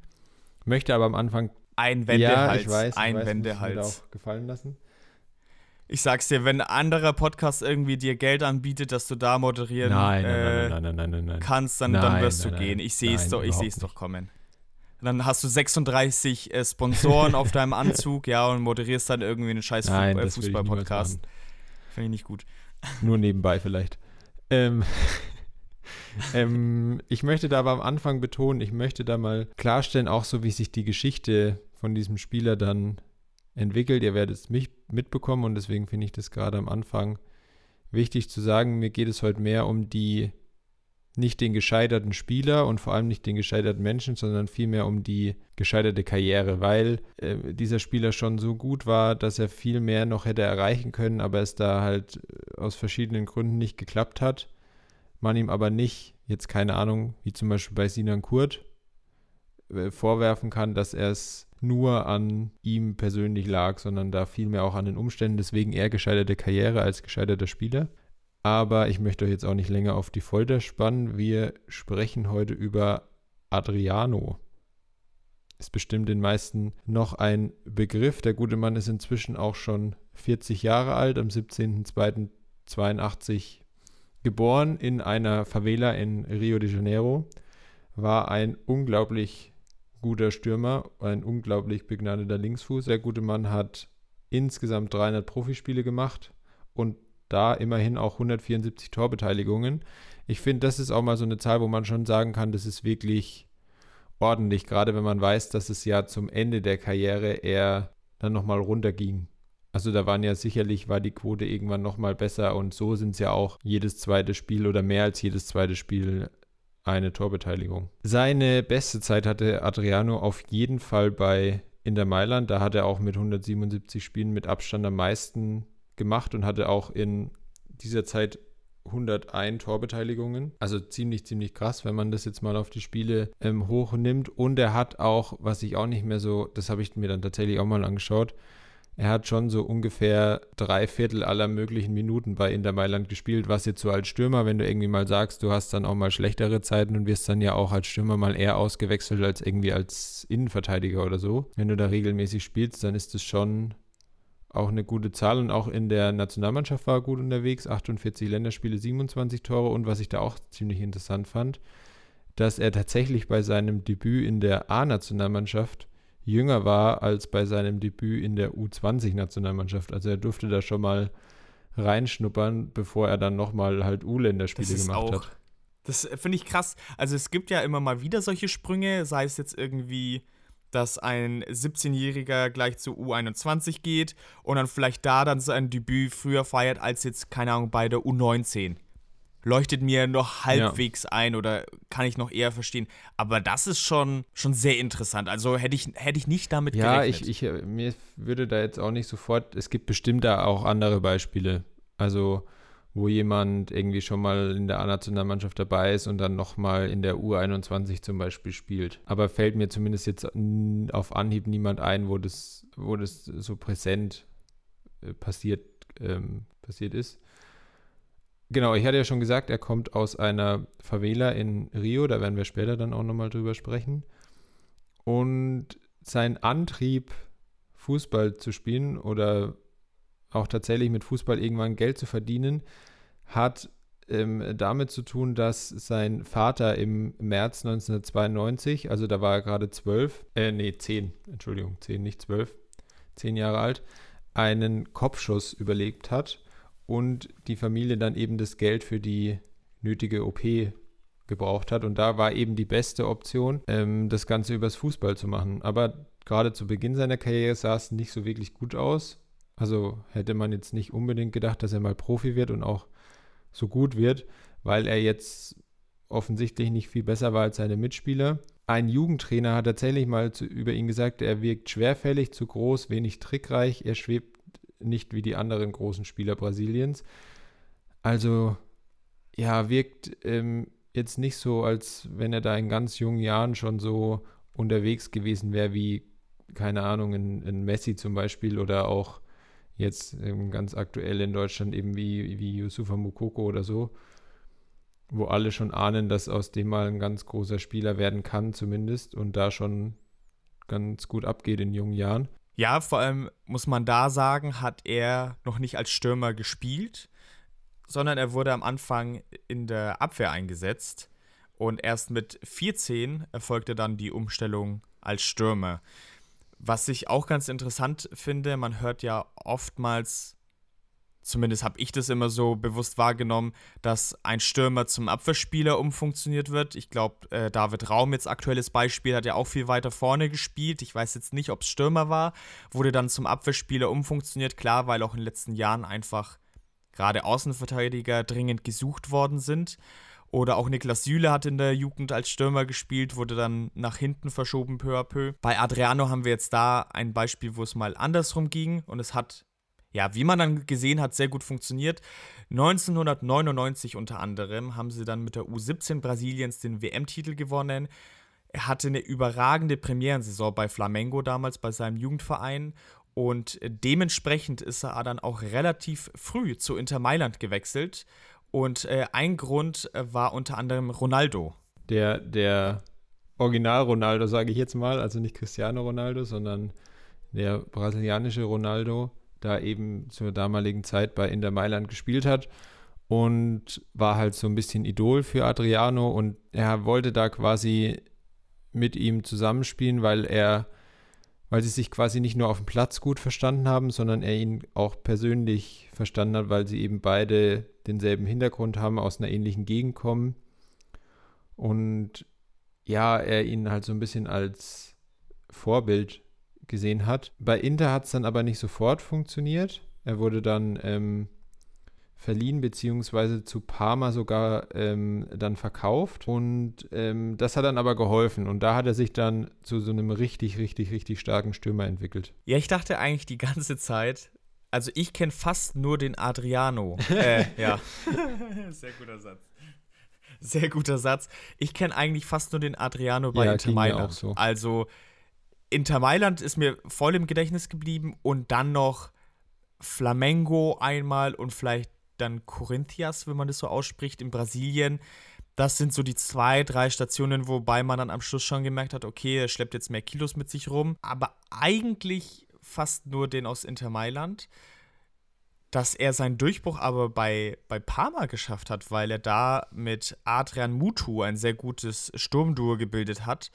Möchte aber am Anfang
Ein Wendehals.
ja, ich weiß,
ein
ich weiß,
Wendehals.
auch gefallen lassen.
Ich sag's dir, wenn ein anderer Podcast irgendwie dir Geld anbietet, dass du da moderieren
Nein,
äh,
nein, nein,
kannst, dann, dann wirst du gehen. Ich sehe es doch, ich sehe es doch
nicht.
Kommen. Dann hast du 36 äh, Sponsoren auf deinem Anzug, ja, und moderierst dann irgendwie einen scheiß Fu
Nein,
äh,
ich niemals
Fußball-Podcast. Finde ich nicht gut.
Nur nebenbei vielleicht. Ähm, ähm, ich möchte da aber am Anfang betonen, ich möchte da mal klarstellen, auch so wie sich die Geschichte von diesem Spieler dann entwickelt. Ihr werdet es mich mitbekommen und deswegen finde ich das gerade am Anfang wichtig zu sagen. Mir geht es heute mehr um die, nicht den gescheiterten Spieler und vor allem nicht den gescheiterten Menschen, sondern vielmehr um die gescheiterte Karriere, weil äh, dieser Spieler schon so gut war, dass er viel mehr noch hätte erreichen können, aber es da halt äh, aus verschiedenen Gründen nicht geklappt hat. Man ihm aber nicht, jetzt keine Ahnung, wie zum Beispiel bei Sinan Kurt, äh, vorwerfen kann, dass er es nur an ihm persönlich lag, sondern da vielmehr auch an den Umständen. Deswegen eher gescheiterte Karriere als gescheiterter Spieler. Aber ich möchte euch jetzt auch nicht länger auf die Folter spannen. Wir sprechen heute über Adriano. Ist bestimmt den meisten noch ein Begriff. Der gute Mann ist inzwischen auch schon 40 Jahre alt, am 17.02.82 geboren in einer Favela in Rio de Janeiro. War ein unglaublich guter Stürmer, ein unglaublich begnadeter Linksfuß. Der gute Mann hat insgesamt 300 Profispiele gemacht und da immerhin auch 174 Torbeteiligungen. Ich finde, das ist auch mal so eine Zahl, wo man schon sagen kann, das ist wirklich ordentlich, gerade wenn man weiß, dass es ja zum Ende der Karriere eher dann nochmal runterging. Also da waren ja sicherlich, war die Quote irgendwann nochmal besser und so sind es ja auch jedes zweite Spiel oder mehr als jedes zweite Spiel eine Torbeteiligung. Seine beste Zeit hatte Adriano auf jeden Fall bei Inter Mailand. Da hat er auch mit 177 Spielen mit Abstand am meisten gemacht und hatte auch in dieser Zeit 101 Torbeteiligungen. Also ziemlich, ziemlich krass, wenn man das jetzt mal auf die Spiele ähm, hochnimmt. Und er hat auch, was ich auch nicht mehr so, das habe ich mir dann tatsächlich auch mal angeschaut, er hat schon so ungefähr drei Viertel aller möglichen Minuten bei Inter Mailand gespielt, was jetzt so als Stürmer, wenn du irgendwie mal sagst, du hast dann auch mal schlechtere Zeiten und wirst dann ja auch als Stürmer mal eher ausgewechselt als irgendwie als Innenverteidiger oder so. Wenn du da regelmäßig spielst, dann ist das schon auch eine gute Zahl und auch in der Nationalmannschaft war er gut unterwegs. 48 Länderspiele, 27 Tore und was ich da auch ziemlich interessant fand, dass er tatsächlich bei seinem Debüt in der A-Nationalmannschaft jünger war als bei seinem Debüt in der U20-Nationalmannschaft. Also er durfte da schon mal reinschnuppern, bevor er dann nochmal halt U-Länderspiele gemacht
auch,
hat.
Das finde ich krass. Also es gibt ja immer mal wieder solche Sprünge, sei es jetzt irgendwie, dass ein 17-Jähriger gleich zu U21 geht und dann vielleicht da dann sein Debüt früher feiert als jetzt, keine Ahnung, bei der U19 leuchtet mir noch halbwegs ja. ein oder kann ich noch eher verstehen. Aber das ist schon, schon sehr interessant. Also hätte ich, hätte ich nicht damit
ja,
gerechnet.
Ja, ich, ich, mir würde da jetzt auch nicht sofort, es gibt bestimmt da auch andere Beispiele. Also wo jemand irgendwie schon mal in der A-Nationalmannschaft dabei ist und dann nochmal in der U21 zum Beispiel spielt. Aber fällt mir zumindest jetzt auf Anhieb niemand ein, wo das, wo das so präsent äh, passiert, ähm, passiert ist. Genau, ich hatte ja schon gesagt, er kommt aus einer Favela in Rio, da werden wir später dann auch nochmal drüber sprechen. Und sein Antrieb, Fußball zu spielen oder auch tatsächlich mit Fußball irgendwann Geld zu verdienen, hat ähm, damit zu tun, dass sein Vater im März 1992, also da war er gerade zwölf, äh, nee, zehn, Entschuldigung, zehn, nicht zwölf, zehn Jahre alt, einen Kopfschuss überlebt hat und die Familie dann eben das Geld für die nötige OP gebraucht hat. Und da war eben die beste Option, ähm, das Ganze übers Fußball zu machen. Aber gerade zu Beginn seiner Karriere sah es nicht so wirklich gut aus. Also hätte man jetzt nicht unbedingt gedacht, dass er mal Profi wird und auch so gut wird, weil er jetzt offensichtlich nicht viel besser war als seine Mitspieler. Ein Jugendtrainer hat tatsächlich mal zu, über ihn gesagt, er wirkt schwerfällig, zu groß, wenig trickreich, er schwebt nicht wie die anderen großen Spieler Brasiliens. Also ja, wirkt ähm, jetzt nicht so, als wenn er da in ganz jungen Jahren schon so unterwegs gewesen wäre wie, keine Ahnung, in, in Messi zum Beispiel oder auch jetzt ähm, ganz aktuell in Deutschland eben wie, wie Yusufa Mukoko oder so, wo alle schon ahnen, dass aus dem mal ein ganz großer Spieler werden kann zumindest und da schon ganz gut abgeht in jungen Jahren.
Ja, vor allem muss man da sagen, hat er noch nicht als Stürmer gespielt, sondern er wurde am Anfang in der Abwehr eingesetzt. Und erst mit 14 erfolgte dann die Umstellung als Stürmer. Was ich auch ganz interessant finde, man hört ja oftmals zumindest habe ich das immer so bewusst wahrgenommen, dass ein Stürmer zum Abwehrspieler umfunktioniert wird. Ich glaube, äh, David Raum, jetzt aktuelles Beispiel, hat ja auch viel weiter vorne gespielt. Ich weiß jetzt nicht, ob es Stürmer war, wurde dann zum Abwehrspieler umfunktioniert. Klar, weil auch in den letzten Jahren einfach gerade Außenverteidiger dringend gesucht worden sind. Oder auch Niklas Süle hat in der Jugend als Stürmer gespielt, wurde dann nach hinten verschoben peu à peu. Bei Adriano haben wir jetzt da ein Beispiel, wo es mal andersrum ging und es hat ja, wie man dann gesehen hat, sehr gut funktioniert. 1999 unter anderem haben sie dann mit der U17 Brasiliens den WM-Titel gewonnen. Er hatte eine überragende Premierensaison bei Flamengo damals, bei seinem Jugendverein. Und dementsprechend ist er dann auch relativ früh zu Inter Mailand gewechselt. Und äh, ein Grund äh, war unter anderem Ronaldo.
Der, der Original Ronaldo, sage ich jetzt mal, also nicht Cristiano Ronaldo, sondern der brasilianische Ronaldo, da eben zur damaligen Zeit bei Inter Mailand gespielt hat und war halt so ein bisschen Idol für Adriano und er wollte da quasi mit ihm zusammenspielen, weil er, weil sie sich quasi nicht nur auf dem Platz gut verstanden haben, sondern er ihn auch persönlich verstanden hat, weil sie eben beide denselben Hintergrund haben, aus einer ähnlichen Gegend kommen und ja, er ihn halt so ein bisschen als Vorbild gesehen hat. Bei Inter hat es dann aber nicht sofort funktioniert. Er wurde dann ähm, verliehen, beziehungsweise zu Parma sogar ähm, dann verkauft. Und ähm, das hat dann aber geholfen. Und da hat er sich dann zu so einem richtig, richtig, richtig starken Stürmer entwickelt.
Ja, ich dachte eigentlich die ganze Zeit, also ich kenne fast nur den Adriano. äh, ja. Sehr guter Satz. Sehr guter Satz. Ich kenne eigentlich fast nur den Adriano bei
Ja,
Inter Mailand.
auch so.
Also Inter Mailand ist mir voll im Gedächtnis geblieben und dann noch Flamengo einmal und vielleicht dann Corinthians, wenn man das so ausspricht, in Brasilien. Das sind so die zwei, drei Stationen, wobei man dann am Schluss schon gemerkt hat, okay, er schleppt jetzt mehr Kilos mit sich rum. Aber eigentlich fast nur den aus Inter Mailand. Dass er seinen Durchbruch aber bei, bei Parma geschafft hat, weil er da mit Adrian Mutu ein sehr gutes Sturmduo gebildet hat,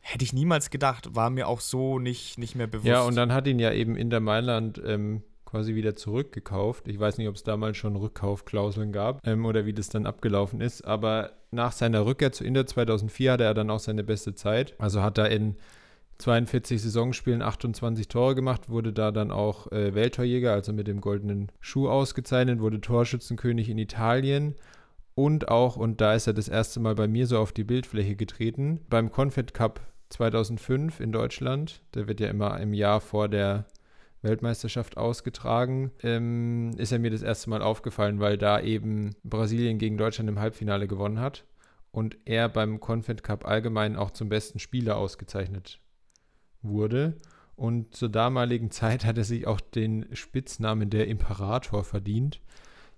hätte ich niemals gedacht. War mir auch so nicht, nicht mehr bewusst.
Ja, und dann hat ihn ja eben Inter Mailand ähm, quasi wieder zurückgekauft. Ich weiß nicht, ob es damals schon Rückkaufklauseln gab ähm, oder wie das dann abgelaufen ist. Aber nach seiner Rückkehr zu Inter 2004 hatte er dann auch seine beste Zeit. Also hat er in 42 Saisonspielen 28 Tore gemacht, wurde da dann auch äh, Welttorjäger, also mit dem goldenen Schuh ausgezeichnet, wurde Torschützenkönig in Italien und auch, und da ist er das erste Mal bei mir so auf die Bildfläche getreten, beim Confed Cup 2005 in Deutschland, der wird ja immer im Jahr vor der Weltmeisterschaft ausgetragen, ähm, ist er mir das erste Mal aufgefallen, weil da eben Brasilien gegen Deutschland im Halbfinale gewonnen hat und er beim Confed Cup allgemein auch zum besten Spieler ausgezeichnet wurde. Und zur damaligen Zeit hat er sich auch den Spitznamen der Imperator verdient,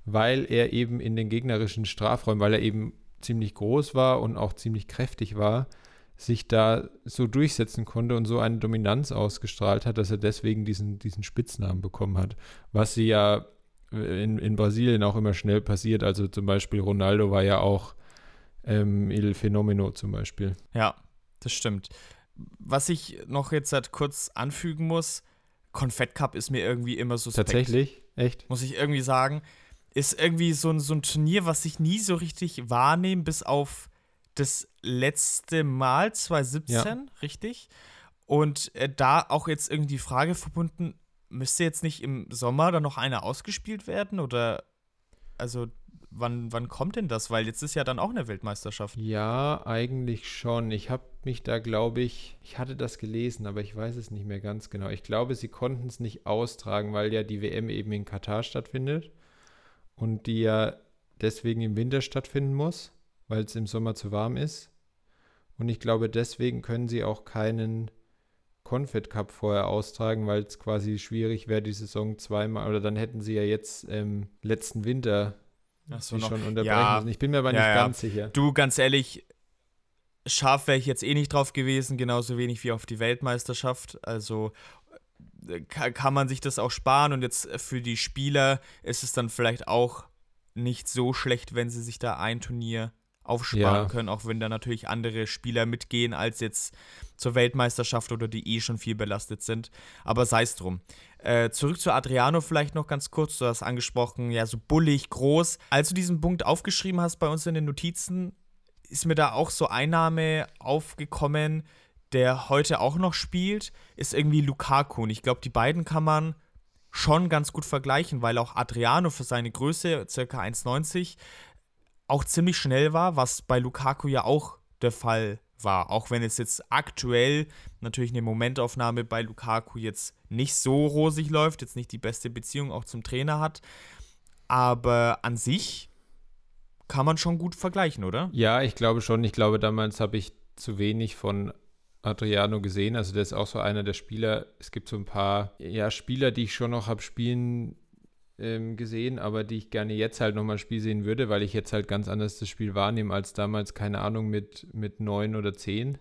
weil er eben in den gegnerischen Strafräumen, weil er eben ziemlich groß war und auch ziemlich kräftig war, sich da so durchsetzen konnte und so eine Dominanz ausgestrahlt hat, dass er deswegen diesen, diesen Spitznamen bekommen hat. Was sie ja in, in Brasilien auch immer schnell passiert. Also zum Beispiel Ronaldo war ja auch ähm, Il Fenomeno zum Beispiel.
Ja, das stimmt. Was ich noch jetzt halt kurz anfügen muss, Confett Cup ist mir irgendwie immer suspekt.
Tatsächlich? Echt?
Muss ich irgendwie sagen. Ist irgendwie so ein, so ein Turnier, was ich nie so richtig wahrnehme, bis auf das letzte Mal 2017, richtig? Und äh, da auch jetzt irgendwie die Frage verbunden, müsste jetzt nicht im Sommer dann noch einer ausgespielt werden? Oder also wann, wann kommt denn das? Weil jetzt ist ja dann auch eine Weltmeisterschaft.
Ja, eigentlich schon. Ich habe mich da, glaube ich, ich hatte das gelesen, aber ich weiß es nicht mehr ganz genau. Ich glaube, sie konnten es nicht austragen, weil ja die WM eben in Katar stattfindet und die ja deswegen im Winter stattfinden muss, weil es im Sommer zu warm ist. Und ich glaube, deswegen können sie auch keinen Confed Cup vorher austragen, weil es quasi schwierig wäre, die Saison zweimal, oder dann hätten sie ja jetzt ähm, letzten Winter
so,
schon unterbrechen
Ja.
müssen. Ich bin mir aber
Ja,
nicht
ja.
ganz sicher.
Du, ganz ehrlich, scharf wäre ich jetzt eh nicht drauf gewesen, genauso wenig wie auf die Weltmeisterschaft. Also äh, ka- kann man sich das auch sparen und jetzt für die Spieler ist es dann vielleicht auch nicht so schlecht, wenn sie sich da ein Turnier aufsparen
Ja.
können, auch wenn da natürlich andere Spieler mitgehen als jetzt zur Weltmeisterschaft oder die eh schon viel belastet sind. Aber sei es drum. Äh, zurück zu Adriano vielleicht noch ganz kurz. Du hast angesprochen, ja, so bullig, groß. Als du diesen Punkt aufgeschrieben hast bei uns in den Notizen, ist mir da auch so ein Name aufgekommen, der heute auch noch spielt, ist irgendwie Lukaku. Und ich glaube, die beiden kann man schon ganz gut vergleichen, weil auch Adriano für seine Größe, circa 1,90, auch ziemlich schnell war, was bei Lukaku ja auch der Fall war. Auch wenn es jetzt aktuell natürlich eine Momentaufnahme bei Lukaku jetzt nicht so rosig läuft, jetzt nicht die beste Beziehung auch zum Trainer hat. Aber an sich kann man schon gut vergleichen, oder?
Ja, ich glaube schon. Ich glaube, damals habe ich zu wenig von Adriano gesehen. Also der ist auch so einer der Spieler. Es gibt so ein paar ja, Spieler, die ich schon noch habe spielen ähm, gesehen, aber die ich gerne jetzt halt nochmal Spiel sehen würde, weil ich jetzt halt ganz anders das Spiel wahrnehme als damals, keine Ahnung, mit, mit neun oder zehn,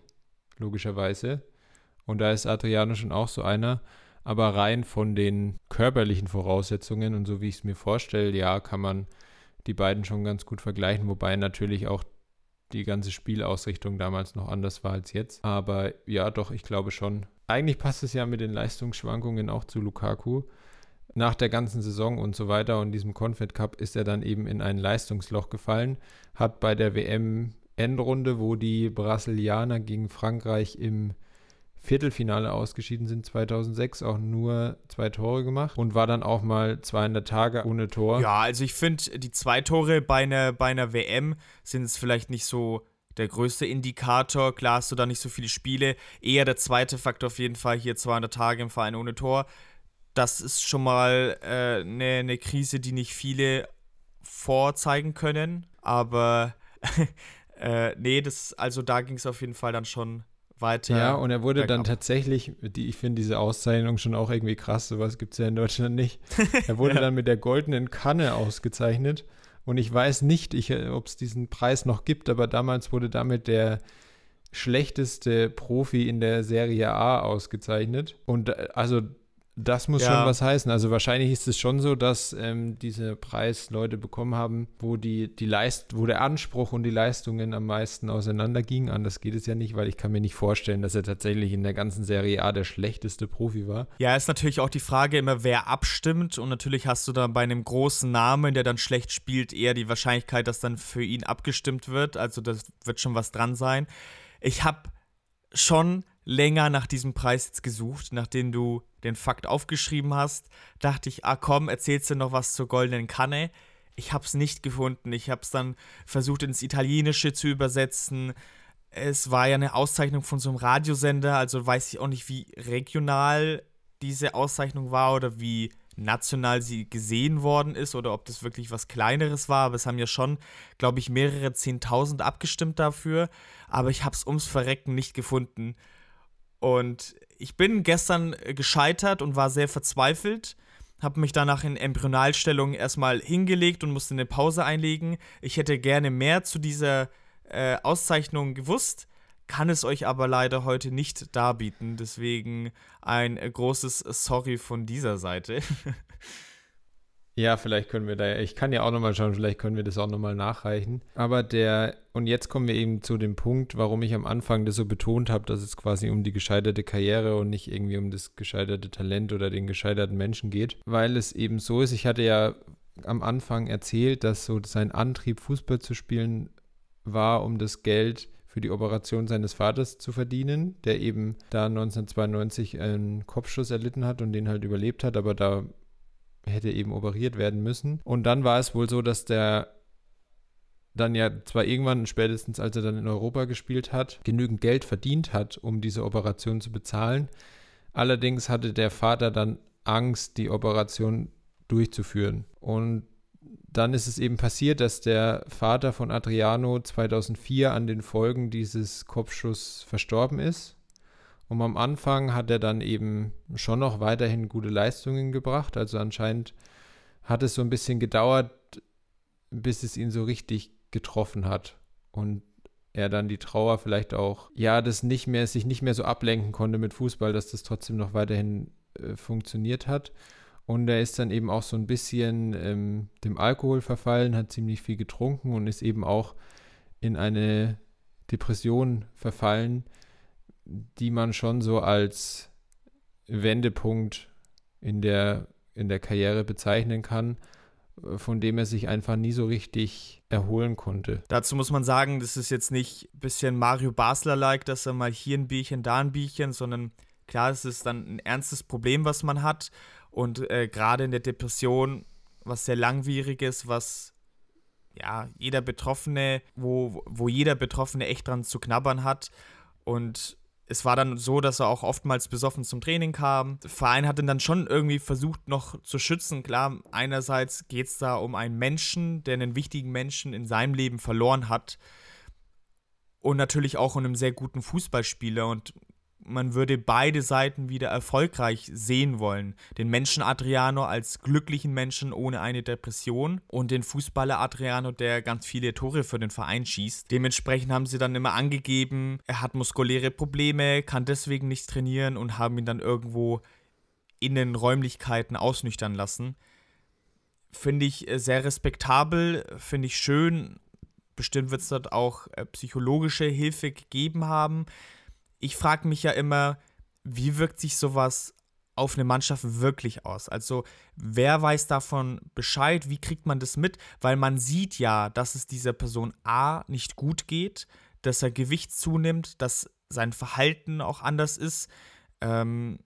logischerweise. Und da ist Adriano schon auch so einer. Aber rein von den körperlichen Voraussetzungen und so wie ich es mir vorstelle, ja, kann man die beiden schon ganz gut vergleichen, wobei natürlich auch die ganze Spielausrichtung damals noch anders war als jetzt. Aber ja, doch, ich glaube schon. Eigentlich passt es ja mit den Leistungsschwankungen auch zu Lukaku. Nach der ganzen Saison und so weiter und diesem Confed Cup ist er dann eben in ein Leistungsloch gefallen, hat bei der WM Endrunde, wo die Brasilianer gegen Frankreich im Viertelfinale ausgeschieden sind 2006, auch nur zwei Tore gemacht und war dann auch mal 200 Tage ohne Tor.
Ja, also ich finde, die zwei Tore bei einer, bei einer WM sind es vielleicht nicht so der größte Indikator. Klar hast du da nicht so viele Spiele. Eher der zweite Faktor auf jeden Fall hier 200 Tage im Verein ohne Tor. Das ist schon mal eine äh, ne, ne Krise, die nicht viele vorzeigen können. Aber äh, nee, das, also da ging es auf jeden Fall dann schon weiter.
Ja, und er wurde dann tatsächlich, die, ich finde diese Auszeichnung schon auch irgendwie krass, sowas gibt es ja in Deutschland nicht. Er wurde ja. dann mit der goldenen Kanne ausgezeichnet. Und ich weiß nicht, ob es diesen Preis noch gibt, aber damals wurde damit der schlechteste Profi in der Serie A ausgezeichnet. Und äh, also das muss ja. schon was heißen. Also wahrscheinlich ist es schon so, dass ähm, dieser Preis Leute bekommen haben, wo die, die Leist wo der Anspruch und die Leistungen am meisten auseinandergingen. Anders geht es ja nicht, weil ich kann mir nicht vorstellen, dass er tatsächlich in der ganzen Serie A der schlechteste Profi war.
Ja, ist natürlich auch die Frage immer, wer abstimmt. Und natürlich hast du dann bei einem großen Namen, der dann schlecht spielt, eher die Wahrscheinlichkeit, dass dann für ihn abgestimmt wird. Also das wird schon was dran sein. Ich habe schon länger nach diesem Preis jetzt gesucht, nachdem du den Fakt aufgeschrieben hast, dachte ich, ah komm, erzählst du noch was zur goldenen Kanne. Ich habe es nicht gefunden. Ich habe es dann versucht ins Italienische zu übersetzen. Es war ja eine Auszeichnung von so einem Radiosender, also weiß ich auch nicht, wie regional diese Auszeichnung war oder wie national sie gesehen worden ist oder ob das wirklich was Kleineres war. Aber es haben ja schon, glaube ich, mehrere Zehntausend abgestimmt dafür. Aber ich habe es ums Verrecken nicht gefunden. Und ich bin gestern gescheitert und war sehr verzweifelt. Habe mich danach in Embryonalstellung erstmal hingelegt und musste eine Pause einlegen. Ich hätte gerne mehr zu dieser äh, Auszeichnung gewusst, kann es euch aber leider heute nicht darbieten. Deswegen ein großes Sorry von dieser Seite.
Ja, vielleicht können wir da, ich kann ja auch nochmal schauen, vielleicht können wir das auch nochmal nachreichen. Aber der, und jetzt kommen wir eben zu dem Punkt, warum ich am Anfang das so betont habe, dass es quasi um die gescheiterte Karriere und nicht irgendwie um das gescheiterte Talent oder den gescheiterten Menschen geht. Weil es eben so ist, ich hatte ja am Anfang erzählt, dass so sein Antrieb, Fußball zu spielen, war, um das Geld für die Operation seines Vaters zu verdienen, der eben da 1992 einen Kopfschuss erlitten hat und den halt überlebt hat, aber da hätte eben operiert werden müssen. Und dann war es wohl so, dass der dann ja zwar irgendwann, spätestens als er dann in Europa gespielt hat, genügend Geld verdient hat, um diese Operation zu bezahlen. Allerdings hatte der Vater dann Angst, die Operation durchzuführen. Und dann ist es eben passiert, dass der Vater von Adriano 2004 an den Folgen dieses Kopfschuss verstorben ist. Und am Anfang hat er dann eben schon noch weiterhin gute Leistungen gebracht. Also anscheinend hat es so ein bisschen gedauert, bis es ihn so richtig getroffen hat. Und er dann die Trauer vielleicht auch, ja, das nicht mehr, sich nicht mehr so ablenken konnte mit Fußball, dass das trotzdem noch weiterhin äh, funktioniert hat. Und er ist dann eben auch so ein bisschen ähm, dem Alkohol verfallen, hat ziemlich viel getrunken und ist eben auch in eine Depression verfallen, die man schon so als Wendepunkt in der, in der Karriere bezeichnen kann, von dem er sich einfach nie so richtig erholen konnte.
Dazu muss man sagen, das ist jetzt nicht ein bisschen Mario Basler-like, dass er mal hier ein Bierchen, da ein Bierchen, sondern klar, es ist dann ein ernstes Problem, was man hat. Und äh, gerade in der Depression, was sehr langwieriges, was ja jeder Betroffene, wo, wo jeder Betroffene echt dran zu knabbern hat. Und es war dann so, dass er auch oftmals besoffen zum Training kam. Der Verein hat ihn dann schon irgendwie versucht noch zu schützen. Klar, einerseits geht es da um einen Menschen, der einen wichtigen Menschen in seinem Leben verloren hat. Und natürlich auch um einen sehr guten Fußballspieler. Und man würde beide Seiten wieder erfolgreich sehen wollen. Den Menschen Adriano als glücklichen Menschen ohne eine Depression und den Fußballer Adriano, der ganz viele Tore für den Verein schießt. Dementsprechend haben sie dann immer angegeben, er hat muskuläre Probleme, kann deswegen nicht trainieren und haben ihn dann irgendwo in den Räumlichkeiten ausnüchtern lassen. Finde ich äh, sehr respektabel, finde ich schön. Bestimmt wird es dort auch äh, psychologische Hilfe gegeben haben. Ich frage mich ja immer, wie wirkt sich sowas auf eine Mannschaft wirklich aus? Also, wer weiß davon Bescheid? Wie kriegt man das mit? Weil man sieht ja, dass es dieser Person A nicht gut geht, dass er Gewicht zunimmt, dass sein Verhalten auch anders ist. Ähm,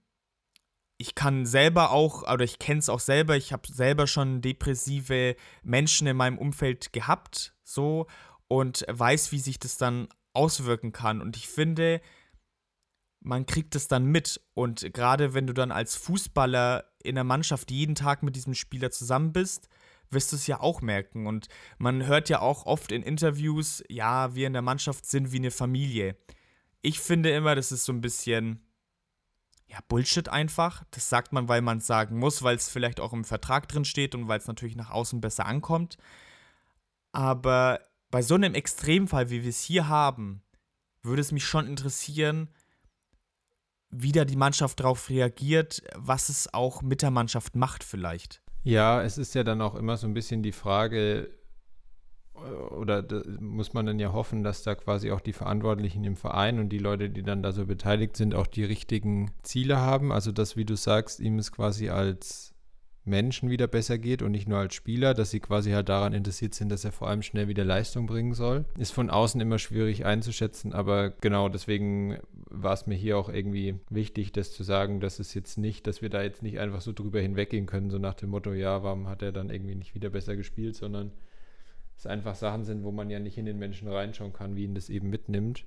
ich kann selber auch, oder ich kenne es auch selber, ich habe selber schon depressive Menschen in meinem Umfeld gehabt, so, und weiß, wie sich das dann auswirken kann. Und ich finde, man kriegt es dann mit. Und gerade wenn du dann als Fußballer in der Mannschaft jeden Tag mit diesem Spieler zusammen bist, wirst du es ja auch merken. Und man hört ja auch oft in Interviews, ja, wir in der Mannschaft sind wie eine Familie. Ich finde immer, das ist so ein bisschen ja, Bullshit einfach. Das sagt man, weil man es sagen muss, weil es vielleicht auch im Vertrag drin steht und weil es natürlich nach außen besser ankommt. Aber bei so einem Extremfall, wie wir es hier haben, würde es mich schon interessieren, wie da die Mannschaft darauf reagiert, was es auch mit der Mannschaft macht vielleicht.
Ja, es ist ja dann auch immer so ein bisschen die Frage, oder muss man dann ja hoffen, dass da quasi auch die Verantwortlichen im Verein und die Leute, die dann da so beteiligt sind, auch die richtigen Ziele haben. Also, dass, wie du sagst, ihm es quasi als Menschen wieder besser geht und nicht nur als Spieler, dass sie quasi halt daran interessiert sind, dass er vor allem schnell wieder Leistung bringen soll. Ist von außen immer schwierig einzuschätzen, aber genau deswegen war es mir hier auch irgendwie wichtig, das zu sagen, dass es jetzt nicht, dass wir da jetzt nicht einfach so drüber hinweggehen können, so nach dem Motto, ja, warum hat er dann irgendwie nicht wieder besser gespielt, sondern es einfach Sachen sind, wo man ja nicht in den Menschen reinschauen kann, wie ihn das eben mitnimmt.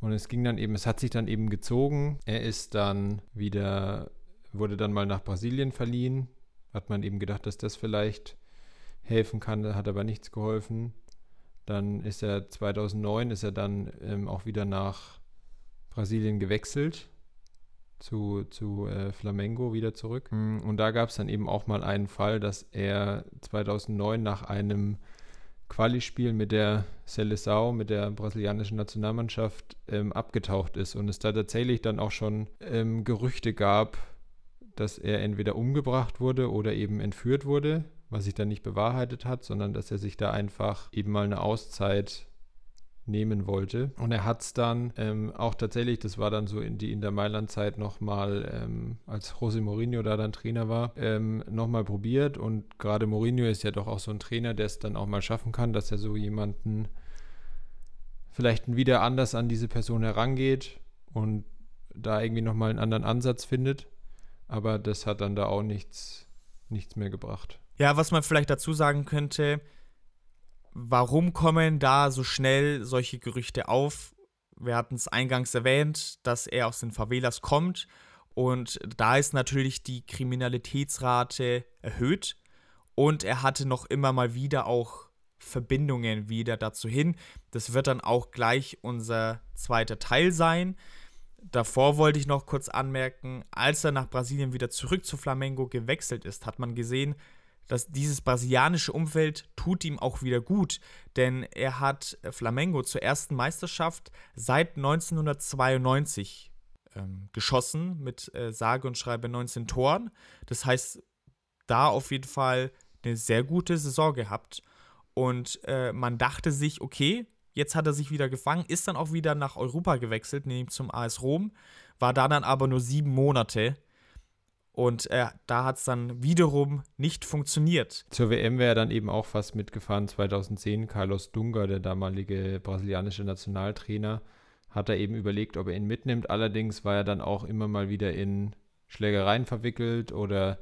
Und es ging dann eben, es hat sich dann eben gezogen. Er ist dann wieder, wurde dann mal nach Brasilien verliehen. Hat man eben gedacht, dass das vielleicht helfen kann, hat aber nichts geholfen. Dann ist er 2009, ist er dann ähm, auch wieder nach Brasilien gewechselt zu, zu äh, Flamengo wieder zurück. Und da gab es dann eben auch mal einen Fall, dass er 2009 nach einem Quali-Spiel mit der Seleção, mit der brasilianischen Nationalmannschaft, ähm, abgetaucht ist und es da tatsächlich dann auch schon ähm, Gerüchte gab, dass er entweder umgebracht wurde oder eben entführt wurde, was sich dann nicht bewahrheitet hat, sondern dass er sich da einfach eben mal eine Auszeit nehmen wollte. Und er hat es dann ähm, auch tatsächlich, das war dann so in die in der Mailand-Zeit nochmal, ähm, als José Mourinho da dann Trainer war, ähm, nochmal probiert. Und gerade Mourinho ist ja doch auch so ein Trainer, der es dann auch mal schaffen kann, dass er so jemanden vielleicht wieder anders an diese Person herangeht und da irgendwie nochmal einen anderen Ansatz findet. Aber das hat dann da auch nichts, nichts mehr gebracht.
Ja, was man vielleicht dazu sagen könnte, warum kommen da so schnell solche Gerüchte auf? Wir hatten es eingangs erwähnt, dass er aus den Favelas kommt und da ist natürlich die Kriminalitätsrate erhöht und er hatte noch immer mal wieder auch Verbindungen wieder dazu hin. Das wird dann auch gleich unser zweiter Teil sein. Davor wollte ich noch kurz anmerken, als er nach Brasilien wieder zurück zu Flamengo gewechselt ist, hat man gesehen, dass dieses brasilianische Umfeld tut ihm auch wieder gut, denn er hat Flamengo zur ersten Meisterschaft seit 1992 ähm, geschossen mit äh, sage und schreibe 19 Toren. Das heißt, da auf jeden Fall eine sehr gute Saison gehabt und äh, man dachte sich, okay, jetzt hat er sich wieder gefangen, ist dann auch wieder nach Europa gewechselt, nämlich zum AS Rom, war da dann aber nur sieben Monate und äh, da hat es dann wiederum nicht funktioniert.
Zur WM wäre er dann eben auch fast mitgefahren. 2010 Carlos Dunga, der damalige brasilianische Nationaltrainer, hat er eben überlegt, ob er ihn mitnimmt. Allerdings war er dann auch immer mal wieder in Schlägereien verwickelt oder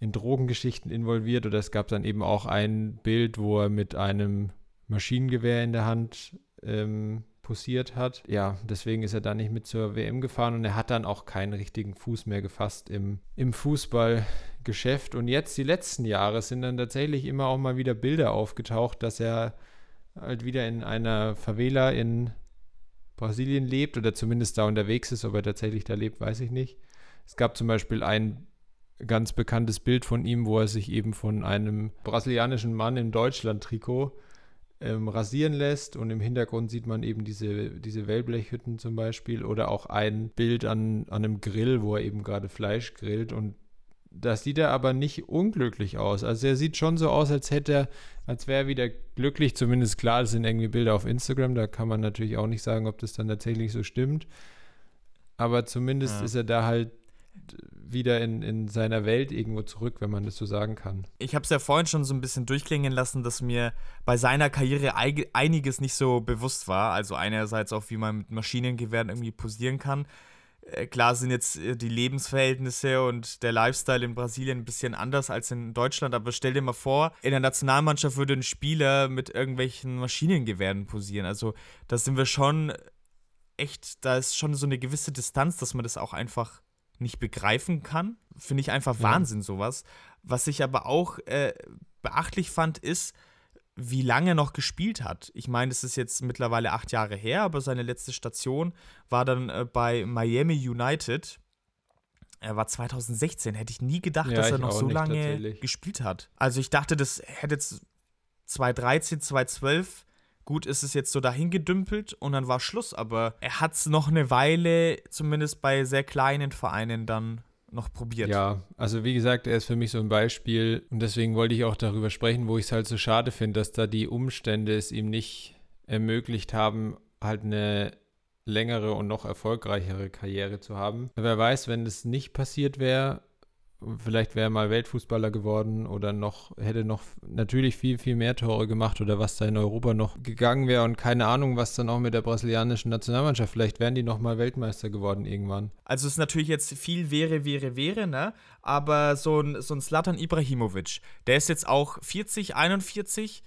in Drogengeschichten involviert. Oder es gab dann eben auch ein Bild, wo er mit einem Maschinengewehr in der Hand ähm, posiert hat. Ja, deswegen ist er da nicht mit zur WM gefahren und er hat dann auch keinen richtigen Fuß mehr gefasst im, im Fußballgeschäft. Und jetzt die letzten Jahre sind dann tatsächlich immer auch mal wieder Bilder aufgetaucht, dass er halt wieder in einer Favela in Brasilien lebt oder zumindest da unterwegs ist. Ob er tatsächlich da lebt, weiß ich nicht. Es gab zum Beispiel ein ganz bekanntes Bild von ihm, wo er sich eben von einem brasilianischen Mann im Deutschland-Trikot ähm, rasieren lässt und im Hintergrund sieht man eben diese, diese Wellblechhütten zum Beispiel oder auch ein Bild an, an einem Grill, wo er eben gerade Fleisch grillt und das sieht er aber nicht unglücklich aus. Also er sieht schon so aus, als hätte er, als wäre er wieder glücklich. Zumindest klar, das sind irgendwie Bilder auf Instagram. Da kann man natürlich auch nicht sagen, ob das dann tatsächlich so stimmt. Aber zumindest
Ja.
ist er da halt wieder in, in seiner Welt irgendwo zurück, wenn man das so sagen kann.
Ich habe es ja vorhin schon so ein bisschen durchklingen lassen, dass mir bei seiner Karriere einiges nicht so bewusst war. Also einerseits auch, wie man mit Maschinengewehren irgendwie posieren kann. Äh, Klar sind jetzt äh, die Lebensverhältnisse und der Lifestyle in Brasilien ein bisschen anders als in Deutschland, aber stell dir mal vor, in der Nationalmannschaft würde ein Spieler mit irgendwelchen Maschinengewehren posieren. Also da sind wir schon echt, da ist schon so eine gewisse Distanz, dass man das auch einfach nicht begreifen kann. Finde ich einfach
Ja.
Wahnsinn, sowas. Was ich aber auch äh, beachtlich fand, ist, wie lange er noch gespielt hat. Ich meine, es ist jetzt mittlerweile acht Jahre her, aber seine letzte Station war dann äh, bei Miami United. Er war 2016. Hätte ich nie gedacht,
Ja,
dass er noch so
nicht,
lange gespielt hat. Also ich dachte, das hätte jetzt 2013, 2012 Gut, ist es jetzt so dahin gedümpelt und dann war Schluss, aber er hat es noch eine Weile, zumindest bei sehr kleinen Vereinen, dann noch probiert.
Ja, also wie gesagt, er ist für mich so ein Beispiel und deswegen wollte ich auch darüber sprechen, wo ich es halt so schade finde, dass da die Umstände es ihm nicht ermöglicht haben, halt eine längere und noch erfolgreichere Karriere zu haben. Wer weiß, wenn es nicht passiert wäre, vielleicht wäre er mal Weltfußballer geworden oder noch hätte noch natürlich viel viel mehr Tore gemacht oder was da in Europa noch gegangen wäre und keine Ahnung, was dann auch mit der brasilianischen Nationalmannschaft. Vielleicht wären die noch mal Weltmeister geworden irgendwann.
Also es ist natürlich jetzt viel wäre, wäre, wäre, ne? Aber so ein, so ein Slatan Ibrahimovic, der ist jetzt auch 40, 41.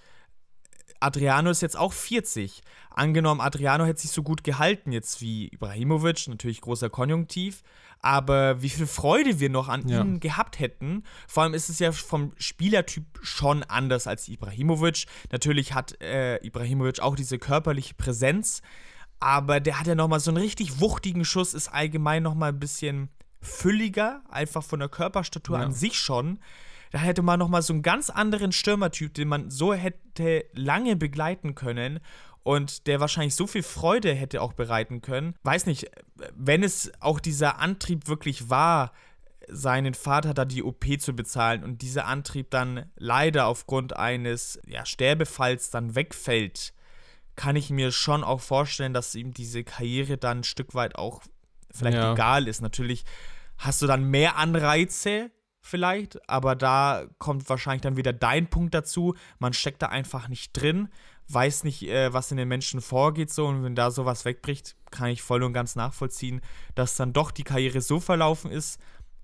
Adriano ist jetzt auch 40. Angenommen, Adriano hätte sich so gut gehalten jetzt wie Ibrahimovic, natürlich großer Konjunktiv, aber wie viel Freude wir noch an
Ja.
ihm gehabt hätten. Vor allem ist es ja vom Spielertyp schon anders als Ibrahimovic. Natürlich hat äh, Ibrahimovic auch diese körperliche Präsenz, aber der hat ja nochmal so einen richtig wuchtigen Schuss, ist allgemein nochmal ein bisschen fülliger, einfach von der Körperstatur
Ja.
an sich schon. Da hätte man nochmal so einen ganz anderen Stürmertyp, den man so hätte lange begleiten können und der wahrscheinlich so viel Freude hätte auch bereiten können. Weiß nicht, wenn es auch dieser Antrieb wirklich war, seinen Vater da die OP zu bezahlen und dieser Antrieb dann leider aufgrund eines ja, Sterbefalls dann wegfällt, kann ich mir schon auch vorstellen, dass ihm diese Karriere dann ein Stück weit auch vielleicht
Ja.
egal ist. Natürlich hast du dann mehr Anreize vielleicht, aber da kommt wahrscheinlich dann wieder dein Punkt dazu. Man steckt da einfach nicht drin, weiß nicht, äh, was in den Menschen vorgeht so und wenn da sowas wegbricht, kann ich voll und ganz nachvollziehen, dass dann doch die Karriere so verlaufen ist,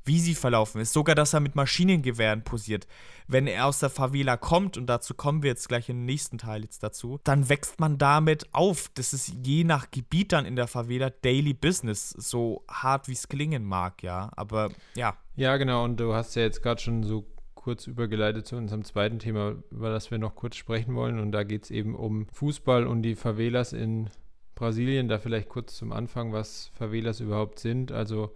wie sie verlaufen ist. Sogar, dass er mit Maschinengewehren posiert. Wenn er aus der Favela kommt, und dazu kommen wir jetzt gleich im nächsten Teil jetzt dazu, dann wächst man damit auf. Das ist je nach Gebiet dann in der Favela Daily Business, so hart wie es klingen mag, ja. Aber ja,
Ja, genau. Und du hast ja jetzt gerade schon so kurz übergeleitet zu unserem zweiten Thema, über das wir noch kurz sprechen wollen. Und da geht es eben um Fußball und die Favelas in Brasilien. Da vielleicht kurz zum Anfang, was Favelas überhaupt sind. Also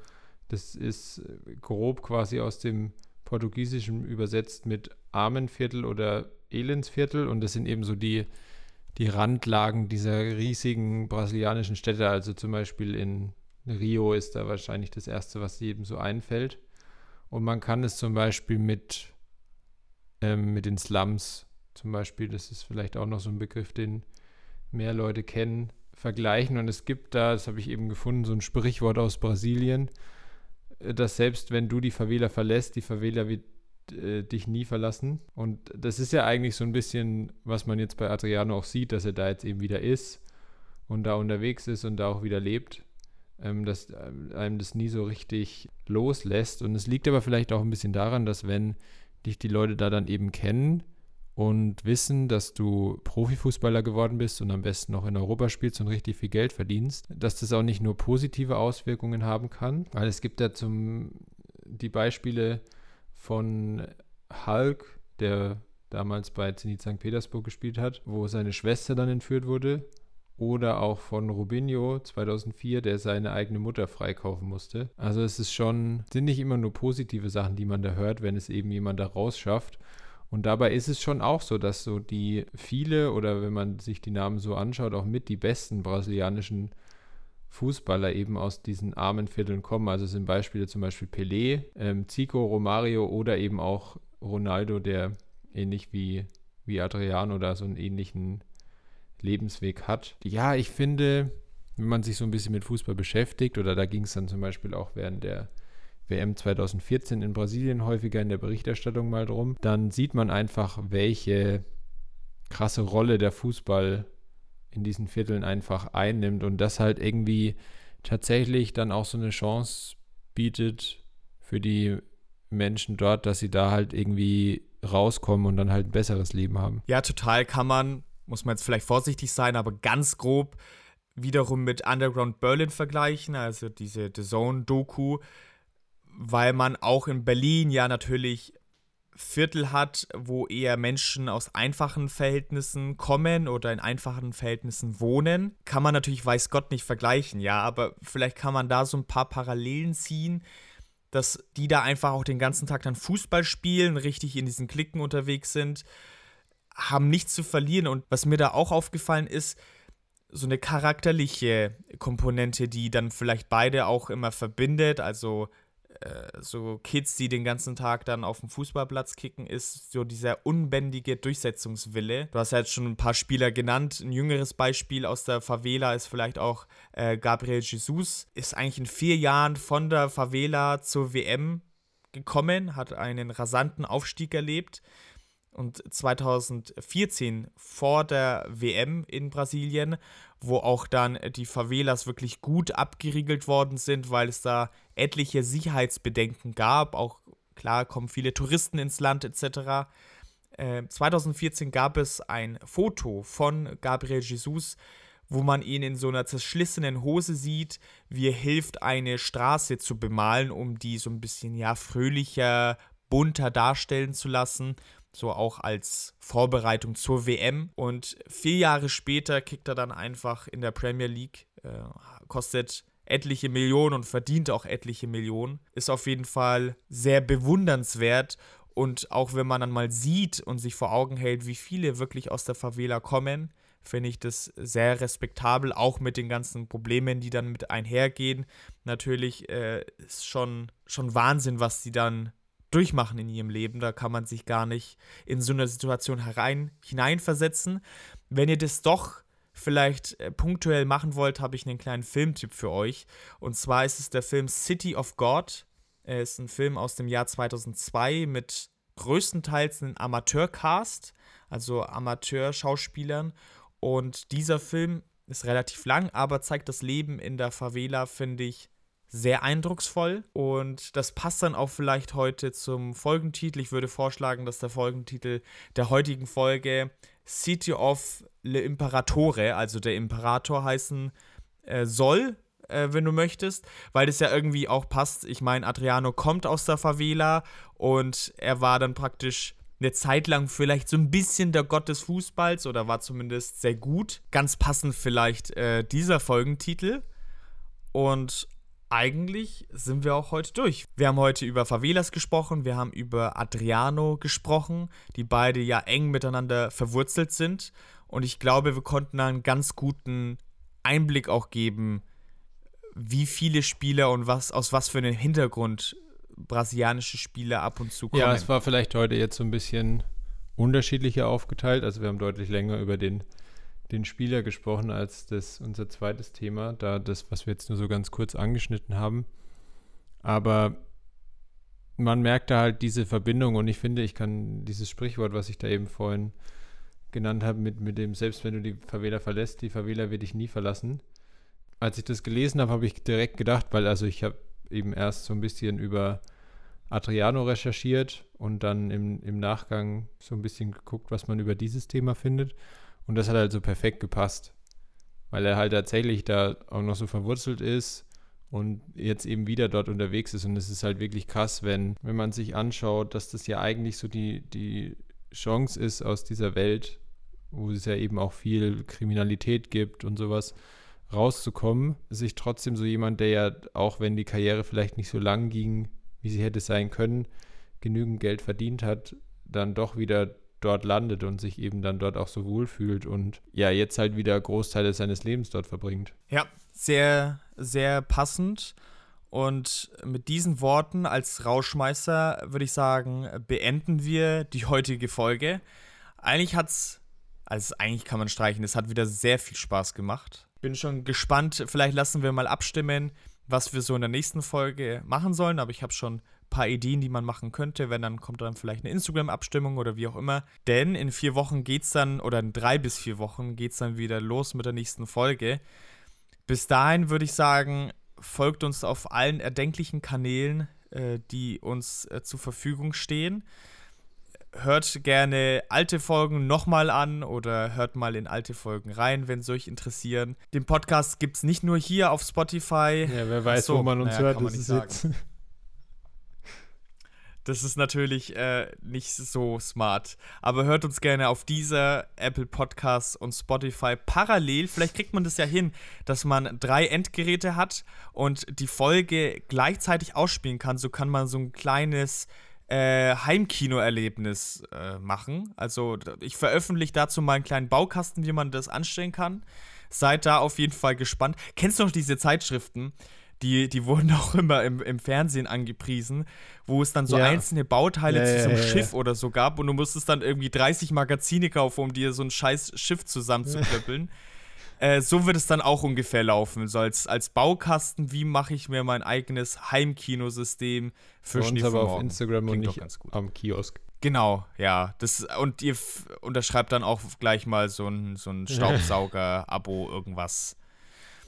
das ist grob quasi aus dem Portugiesischen übersetzt mit Armenviertel oder Elendsviertel. Und das sind eben so die, die Randlagen dieser riesigen brasilianischen Städte. Also zum Beispiel in Rio ist da wahrscheinlich das Erste, was jedem so einfällt. Und man kann es zum Beispiel mit, ähm, mit den Slums, zum Beispiel, das ist vielleicht auch noch so ein Begriff, den mehr Leute kennen, vergleichen. Und es gibt da, das habe ich eben gefunden, so ein Sprichwort aus Brasilien, äh, dass selbst wenn du die Favela verlässt, die Favela wird äh, dich nie verlassen. Und das ist ja eigentlich so ein bisschen, was man jetzt bei Adriano auch sieht, dass er da jetzt eben wieder ist und da unterwegs ist und da auch wieder lebt ähm, dass ähm, einem das nie so richtig loslässt. Und es liegt aber vielleicht auch ein bisschen daran, dass wenn dich die Leute da dann eben kennen und wissen, dass du Profifußballer geworden bist und am besten noch in Europa spielst und richtig viel Geld verdienst, dass das auch nicht nur positive Auswirkungen haben kann, weil es gibt ja zum die Beispiele von Hulk, der damals bei Zenit St. Petersburg gespielt hat, wo seine Schwester dann entführt wurde oder auch von Rubinho 2004, der seine eigene Mutter freikaufen musste. Also es ist schon, sind nicht immer nur positive Sachen, die man da hört, wenn es eben jemand da rausschafft. Und dabei ist es schon auch so, dass so die viele oder wenn man sich die Namen so anschaut, auch mit die besten brasilianischen Fußballer eben aus diesen armen Vierteln kommen. Also sind Beispiele zum Beispiel Pelé, ähm, Zico, Romario oder eben auch Ronaldo, der ähnlich wie, wie Adriano da so einen ähnlichen Lebensweg hat. Ja, ich finde, wenn man sich so ein bisschen mit Fußball beschäftigt, oder da ging es dann zum Beispiel auch während der WM 2014 in Brasilien häufiger in der Berichterstattung mal drum, dann sieht man einfach, welche krasse Rolle der Fußball in diesen Vierteln einfach einnimmt und das halt irgendwie tatsächlich dann auch so eine Chance bietet für die Menschen dort, dass sie da halt irgendwie rauskommen und dann halt ein besseres Leben haben.
Ja, total kann man, muss man jetzt vielleicht vorsichtig sein, aber ganz grob wiederum mit Underground Berlin vergleichen, also diese The Zone-Doku, weil man auch in Berlin ja natürlich Viertel hat, wo eher Menschen aus einfachen Verhältnissen kommen oder in einfachen Verhältnissen wohnen, kann man natürlich weiß Gott nicht vergleichen, ja, aber vielleicht kann man da so ein paar Parallelen ziehen, dass die da einfach auch den ganzen Tag dann Fußball spielen, richtig in diesen Klicken unterwegs sind, haben nichts zu verlieren und was mir da auch aufgefallen ist, so eine charakterliche Komponente, die dann vielleicht beide auch immer verbindet, also äh, so Kids, die den ganzen Tag dann auf dem Fußballplatz kicken, ist so dieser unbändige Durchsetzungswille. Du hast ja jetzt schon ein paar Spieler genannt. Ein jüngeres Beispiel aus der Favela ist vielleicht auch äh, Gabriel Jesus. Ist eigentlich in vier Jahren von der Favela zur WM gekommen, hat einen rasanten Aufstieg erlebt. Und 2014 vor der WM in Brasilien wo auch dann die Favelas wirklich gut abgeriegelt worden sind, weil es da etliche Sicherheitsbedenken gab. Auch klar kommen viele Touristen ins Land etc. Äh, 2014 gab es ein Foto von Gabriel Jesus, wo man ihn in so einer zerschlissenen Hose sieht, wie er hilft, eine Straße zu bemalen, um die so ein bisschen ja fröhlicher, bunter darstellen zu lassen so auch als Vorbereitung zur WM. Und vier Jahre später kickt er dann einfach in der Premier League, äh, kostet etliche Millionen und verdient auch etliche Millionen. Ist auf jeden Fall sehr bewundernswert. Und auch wenn man dann mal sieht und sich vor Augen hält, wie viele wirklich aus der Favela kommen, finde ich das sehr respektabel, auch mit den ganzen Problemen, die dann mit einhergehen. Natürlich äh, ist schon, schon Wahnsinn, was die dann durchmachen in ihrem Leben. Da kann man sich gar nicht in so eine Situation herein, hineinversetzen. Wenn ihr das doch vielleicht äh, punktuell machen wollt, habe ich einen kleinen Filmtipp für euch. Und zwar ist es der Film City of God. Er ist ein Film aus dem Jahr 2002 mit größtenteils einem Amateurcast, also Amateurschauspielern. Und dieser Film ist relativ lang, aber zeigt das Leben in der Favela, finde ich, sehr eindrucksvoll und das passt dann auch vielleicht heute zum Folgentitel. Ich würde vorschlagen, dass der Folgentitel der heutigen Folge City of Le Imperatore, also der Imperator heißen äh, soll, äh, wenn du möchtest, weil das ja irgendwie auch passt. Ich meine, Adriano kommt aus der Favela und er war dann praktisch eine Zeit lang vielleicht so ein bisschen der Gott des Fußballs oder war zumindest sehr gut. Ganz passend vielleicht äh, dieser Folgentitel. Und eigentlich sind wir auch heute durch. Wir haben heute über Favelas gesprochen, wir haben über Adriano gesprochen, die beide ja eng miteinander verwurzelt sind. Und ich glaube, wir konnten einen ganz guten Einblick auch geben, wie viele Spieler und was aus was für einem Hintergrund brasilianische Spieler ab und zu kommen.
Ja, es war vielleicht heute jetzt so ein bisschen unterschiedlicher aufgeteilt. Also wir haben deutlich länger über den den Spieler gesprochen als das unser zweites Thema, da das, was wir jetzt nur so ganz kurz angeschnitten haben. Aber man merkt da halt diese Verbindung und ich finde, ich kann dieses Sprichwort, was ich da eben vorhin genannt habe, mit, mit dem, selbst wenn du die Favela verlässt, die Favela wird dich nie verlassen. Als ich das gelesen habe, habe ich direkt gedacht, weil also ich habe eben erst so ein bisschen über Adriano recherchiert und dann im, im Nachgang so ein bisschen geguckt, was man über dieses Thema findet. Und das hat halt so perfekt gepasst. Weil er halt tatsächlich da auch noch so verwurzelt ist und jetzt eben wieder dort unterwegs ist. Und es ist halt wirklich krass, wenn, wenn man sich anschaut, dass das ja eigentlich so die, die Chance ist, aus dieser Welt wo es ja eben auch viel Kriminalität gibt und sowas, rauszukommen, sich trotzdem so jemand, der ja, auch wenn die Karriere vielleicht nicht so lang ging, wie sie hätte sein können, genügend Geld verdient hat, dann doch wieder dort landet und sich eben dann dort auch so wohlfühlt und ja, jetzt halt wieder Großteile seines Lebens dort verbringt.
Ja, sehr, sehr passend. Und mit diesen Worten als Rauschmeister würde ich sagen, beenden wir die heutige Folge. Eigentlich hat's, also eigentlich kann man streichen, es hat wieder sehr viel Spaß gemacht. Bin schon gespannt, vielleicht lassen wir mal abstimmen, was wir so in der nächsten Folge machen sollen, aber ich habe schon paar Ideen, die man machen könnte. Wenn, dann kommt dann vielleicht eine Instagram-Abstimmung oder wie auch immer. Denn in vier Wochen geht's dann, oder in drei bis vier Wochen geht's dann wieder los mit der nächsten Folge. Bis dahin würde ich sagen, folgt uns auf allen erdenklichen Kanälen, äh, die uns äh, zur Verfügung stehen. Hört gerne alte Folgen nochmal an oder hört mal in alte Folgen rein, wenn sie euch interessieren. Den Podcast gibt es nicht nur hier auf Spotify.
Ja, wer weiß,
so,
wo man uns
naja,
hört,
kann man
das ist jetzt.
Das ist natürlich äh, nicht so smart. Aber hört uns gerne auf dieser Apple Podcasts und Spotify parallel. Vielleicht kriegt man das ja hin, dass man drei Endgeräte hat und die Folge gleichzeitig ausspielen kann. So kann man so ein kleines äh, Heimkino-Erlebnis äh, machen. Also ich veröffentliche dazu mal einen kleinen Baukasten, wie man das anstellen kann. Seid da auf jeden Fall gespannt. Kennst du noch diese Zeitschriften? Die, die wurden auch immer im, im Fernsehen angepriesen, wo es dann so
Ja.
einzelne Bauteile
Ja,
zu so einem
ja.
Schiff oder so gab und du musstest dann irgendwie 30 Magazine kaufen, um dir so ein scheiß Schiff zusammenzuklöppeln. äh, so wird es dann auch ungefähr laufen. So als, als Baukasten, wie mache ich mir mein eigenes Heimkinosystem für
Für uns
Schnee
aber auf? Instagram und
Klingt doch
nicht
ganz gut.
am Kiosk.
Genau, ja. Das, und ihr unterschreibt dann auch gleich mal so ein, so ein Staubsauger-Abo, irgendwas.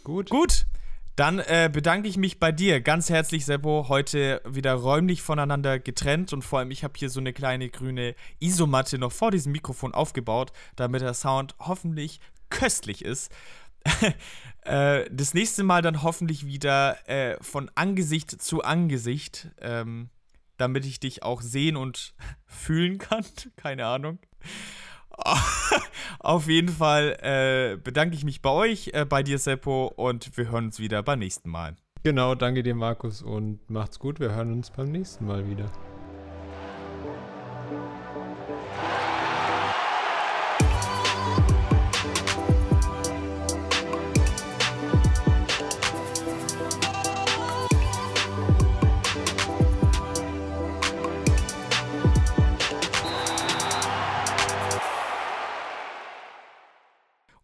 Gut.
Gut, dann äh, bedanke ich mich bei dir ganz herzlich, Seppo. Heute wieder räumlich voneinander getrennt und vor allem, ich habe hier so eine kleine grüne Isomatte noch vor diesem Mikrofon aufgebaut, damit der Sound hoffentlich köstlich ist. äh, das nächste Mal dann hoffentlich wieder äh, von Angesicht zu Angesicht, ähm, damit ich dich auch sehen und fühlen kann. Keine Ahnung. Auf jeden Fall äh, bedanke ich mich bei euch, äh, bei dir, Seppo, und wir hören uns wieder beim nächsten Mal.
Genau, danke dir, Markus, und macht's gut. Wir hören uns beim nächsten Mal wieder.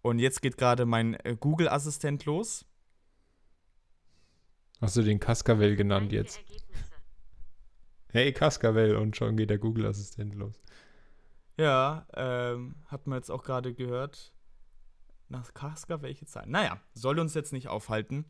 Und jetzt geht gerade mein äh, Google-Assistent los.
Hast du den Cascavel genannt jetzt? Hey, Cascavel, und schon geht der Google-Assistent los.
Ja, ähm, hat man jetzt auch gerade gehört. Nach Casca welche Zeit? Naja, soll uns jetzt nicht aufhalten.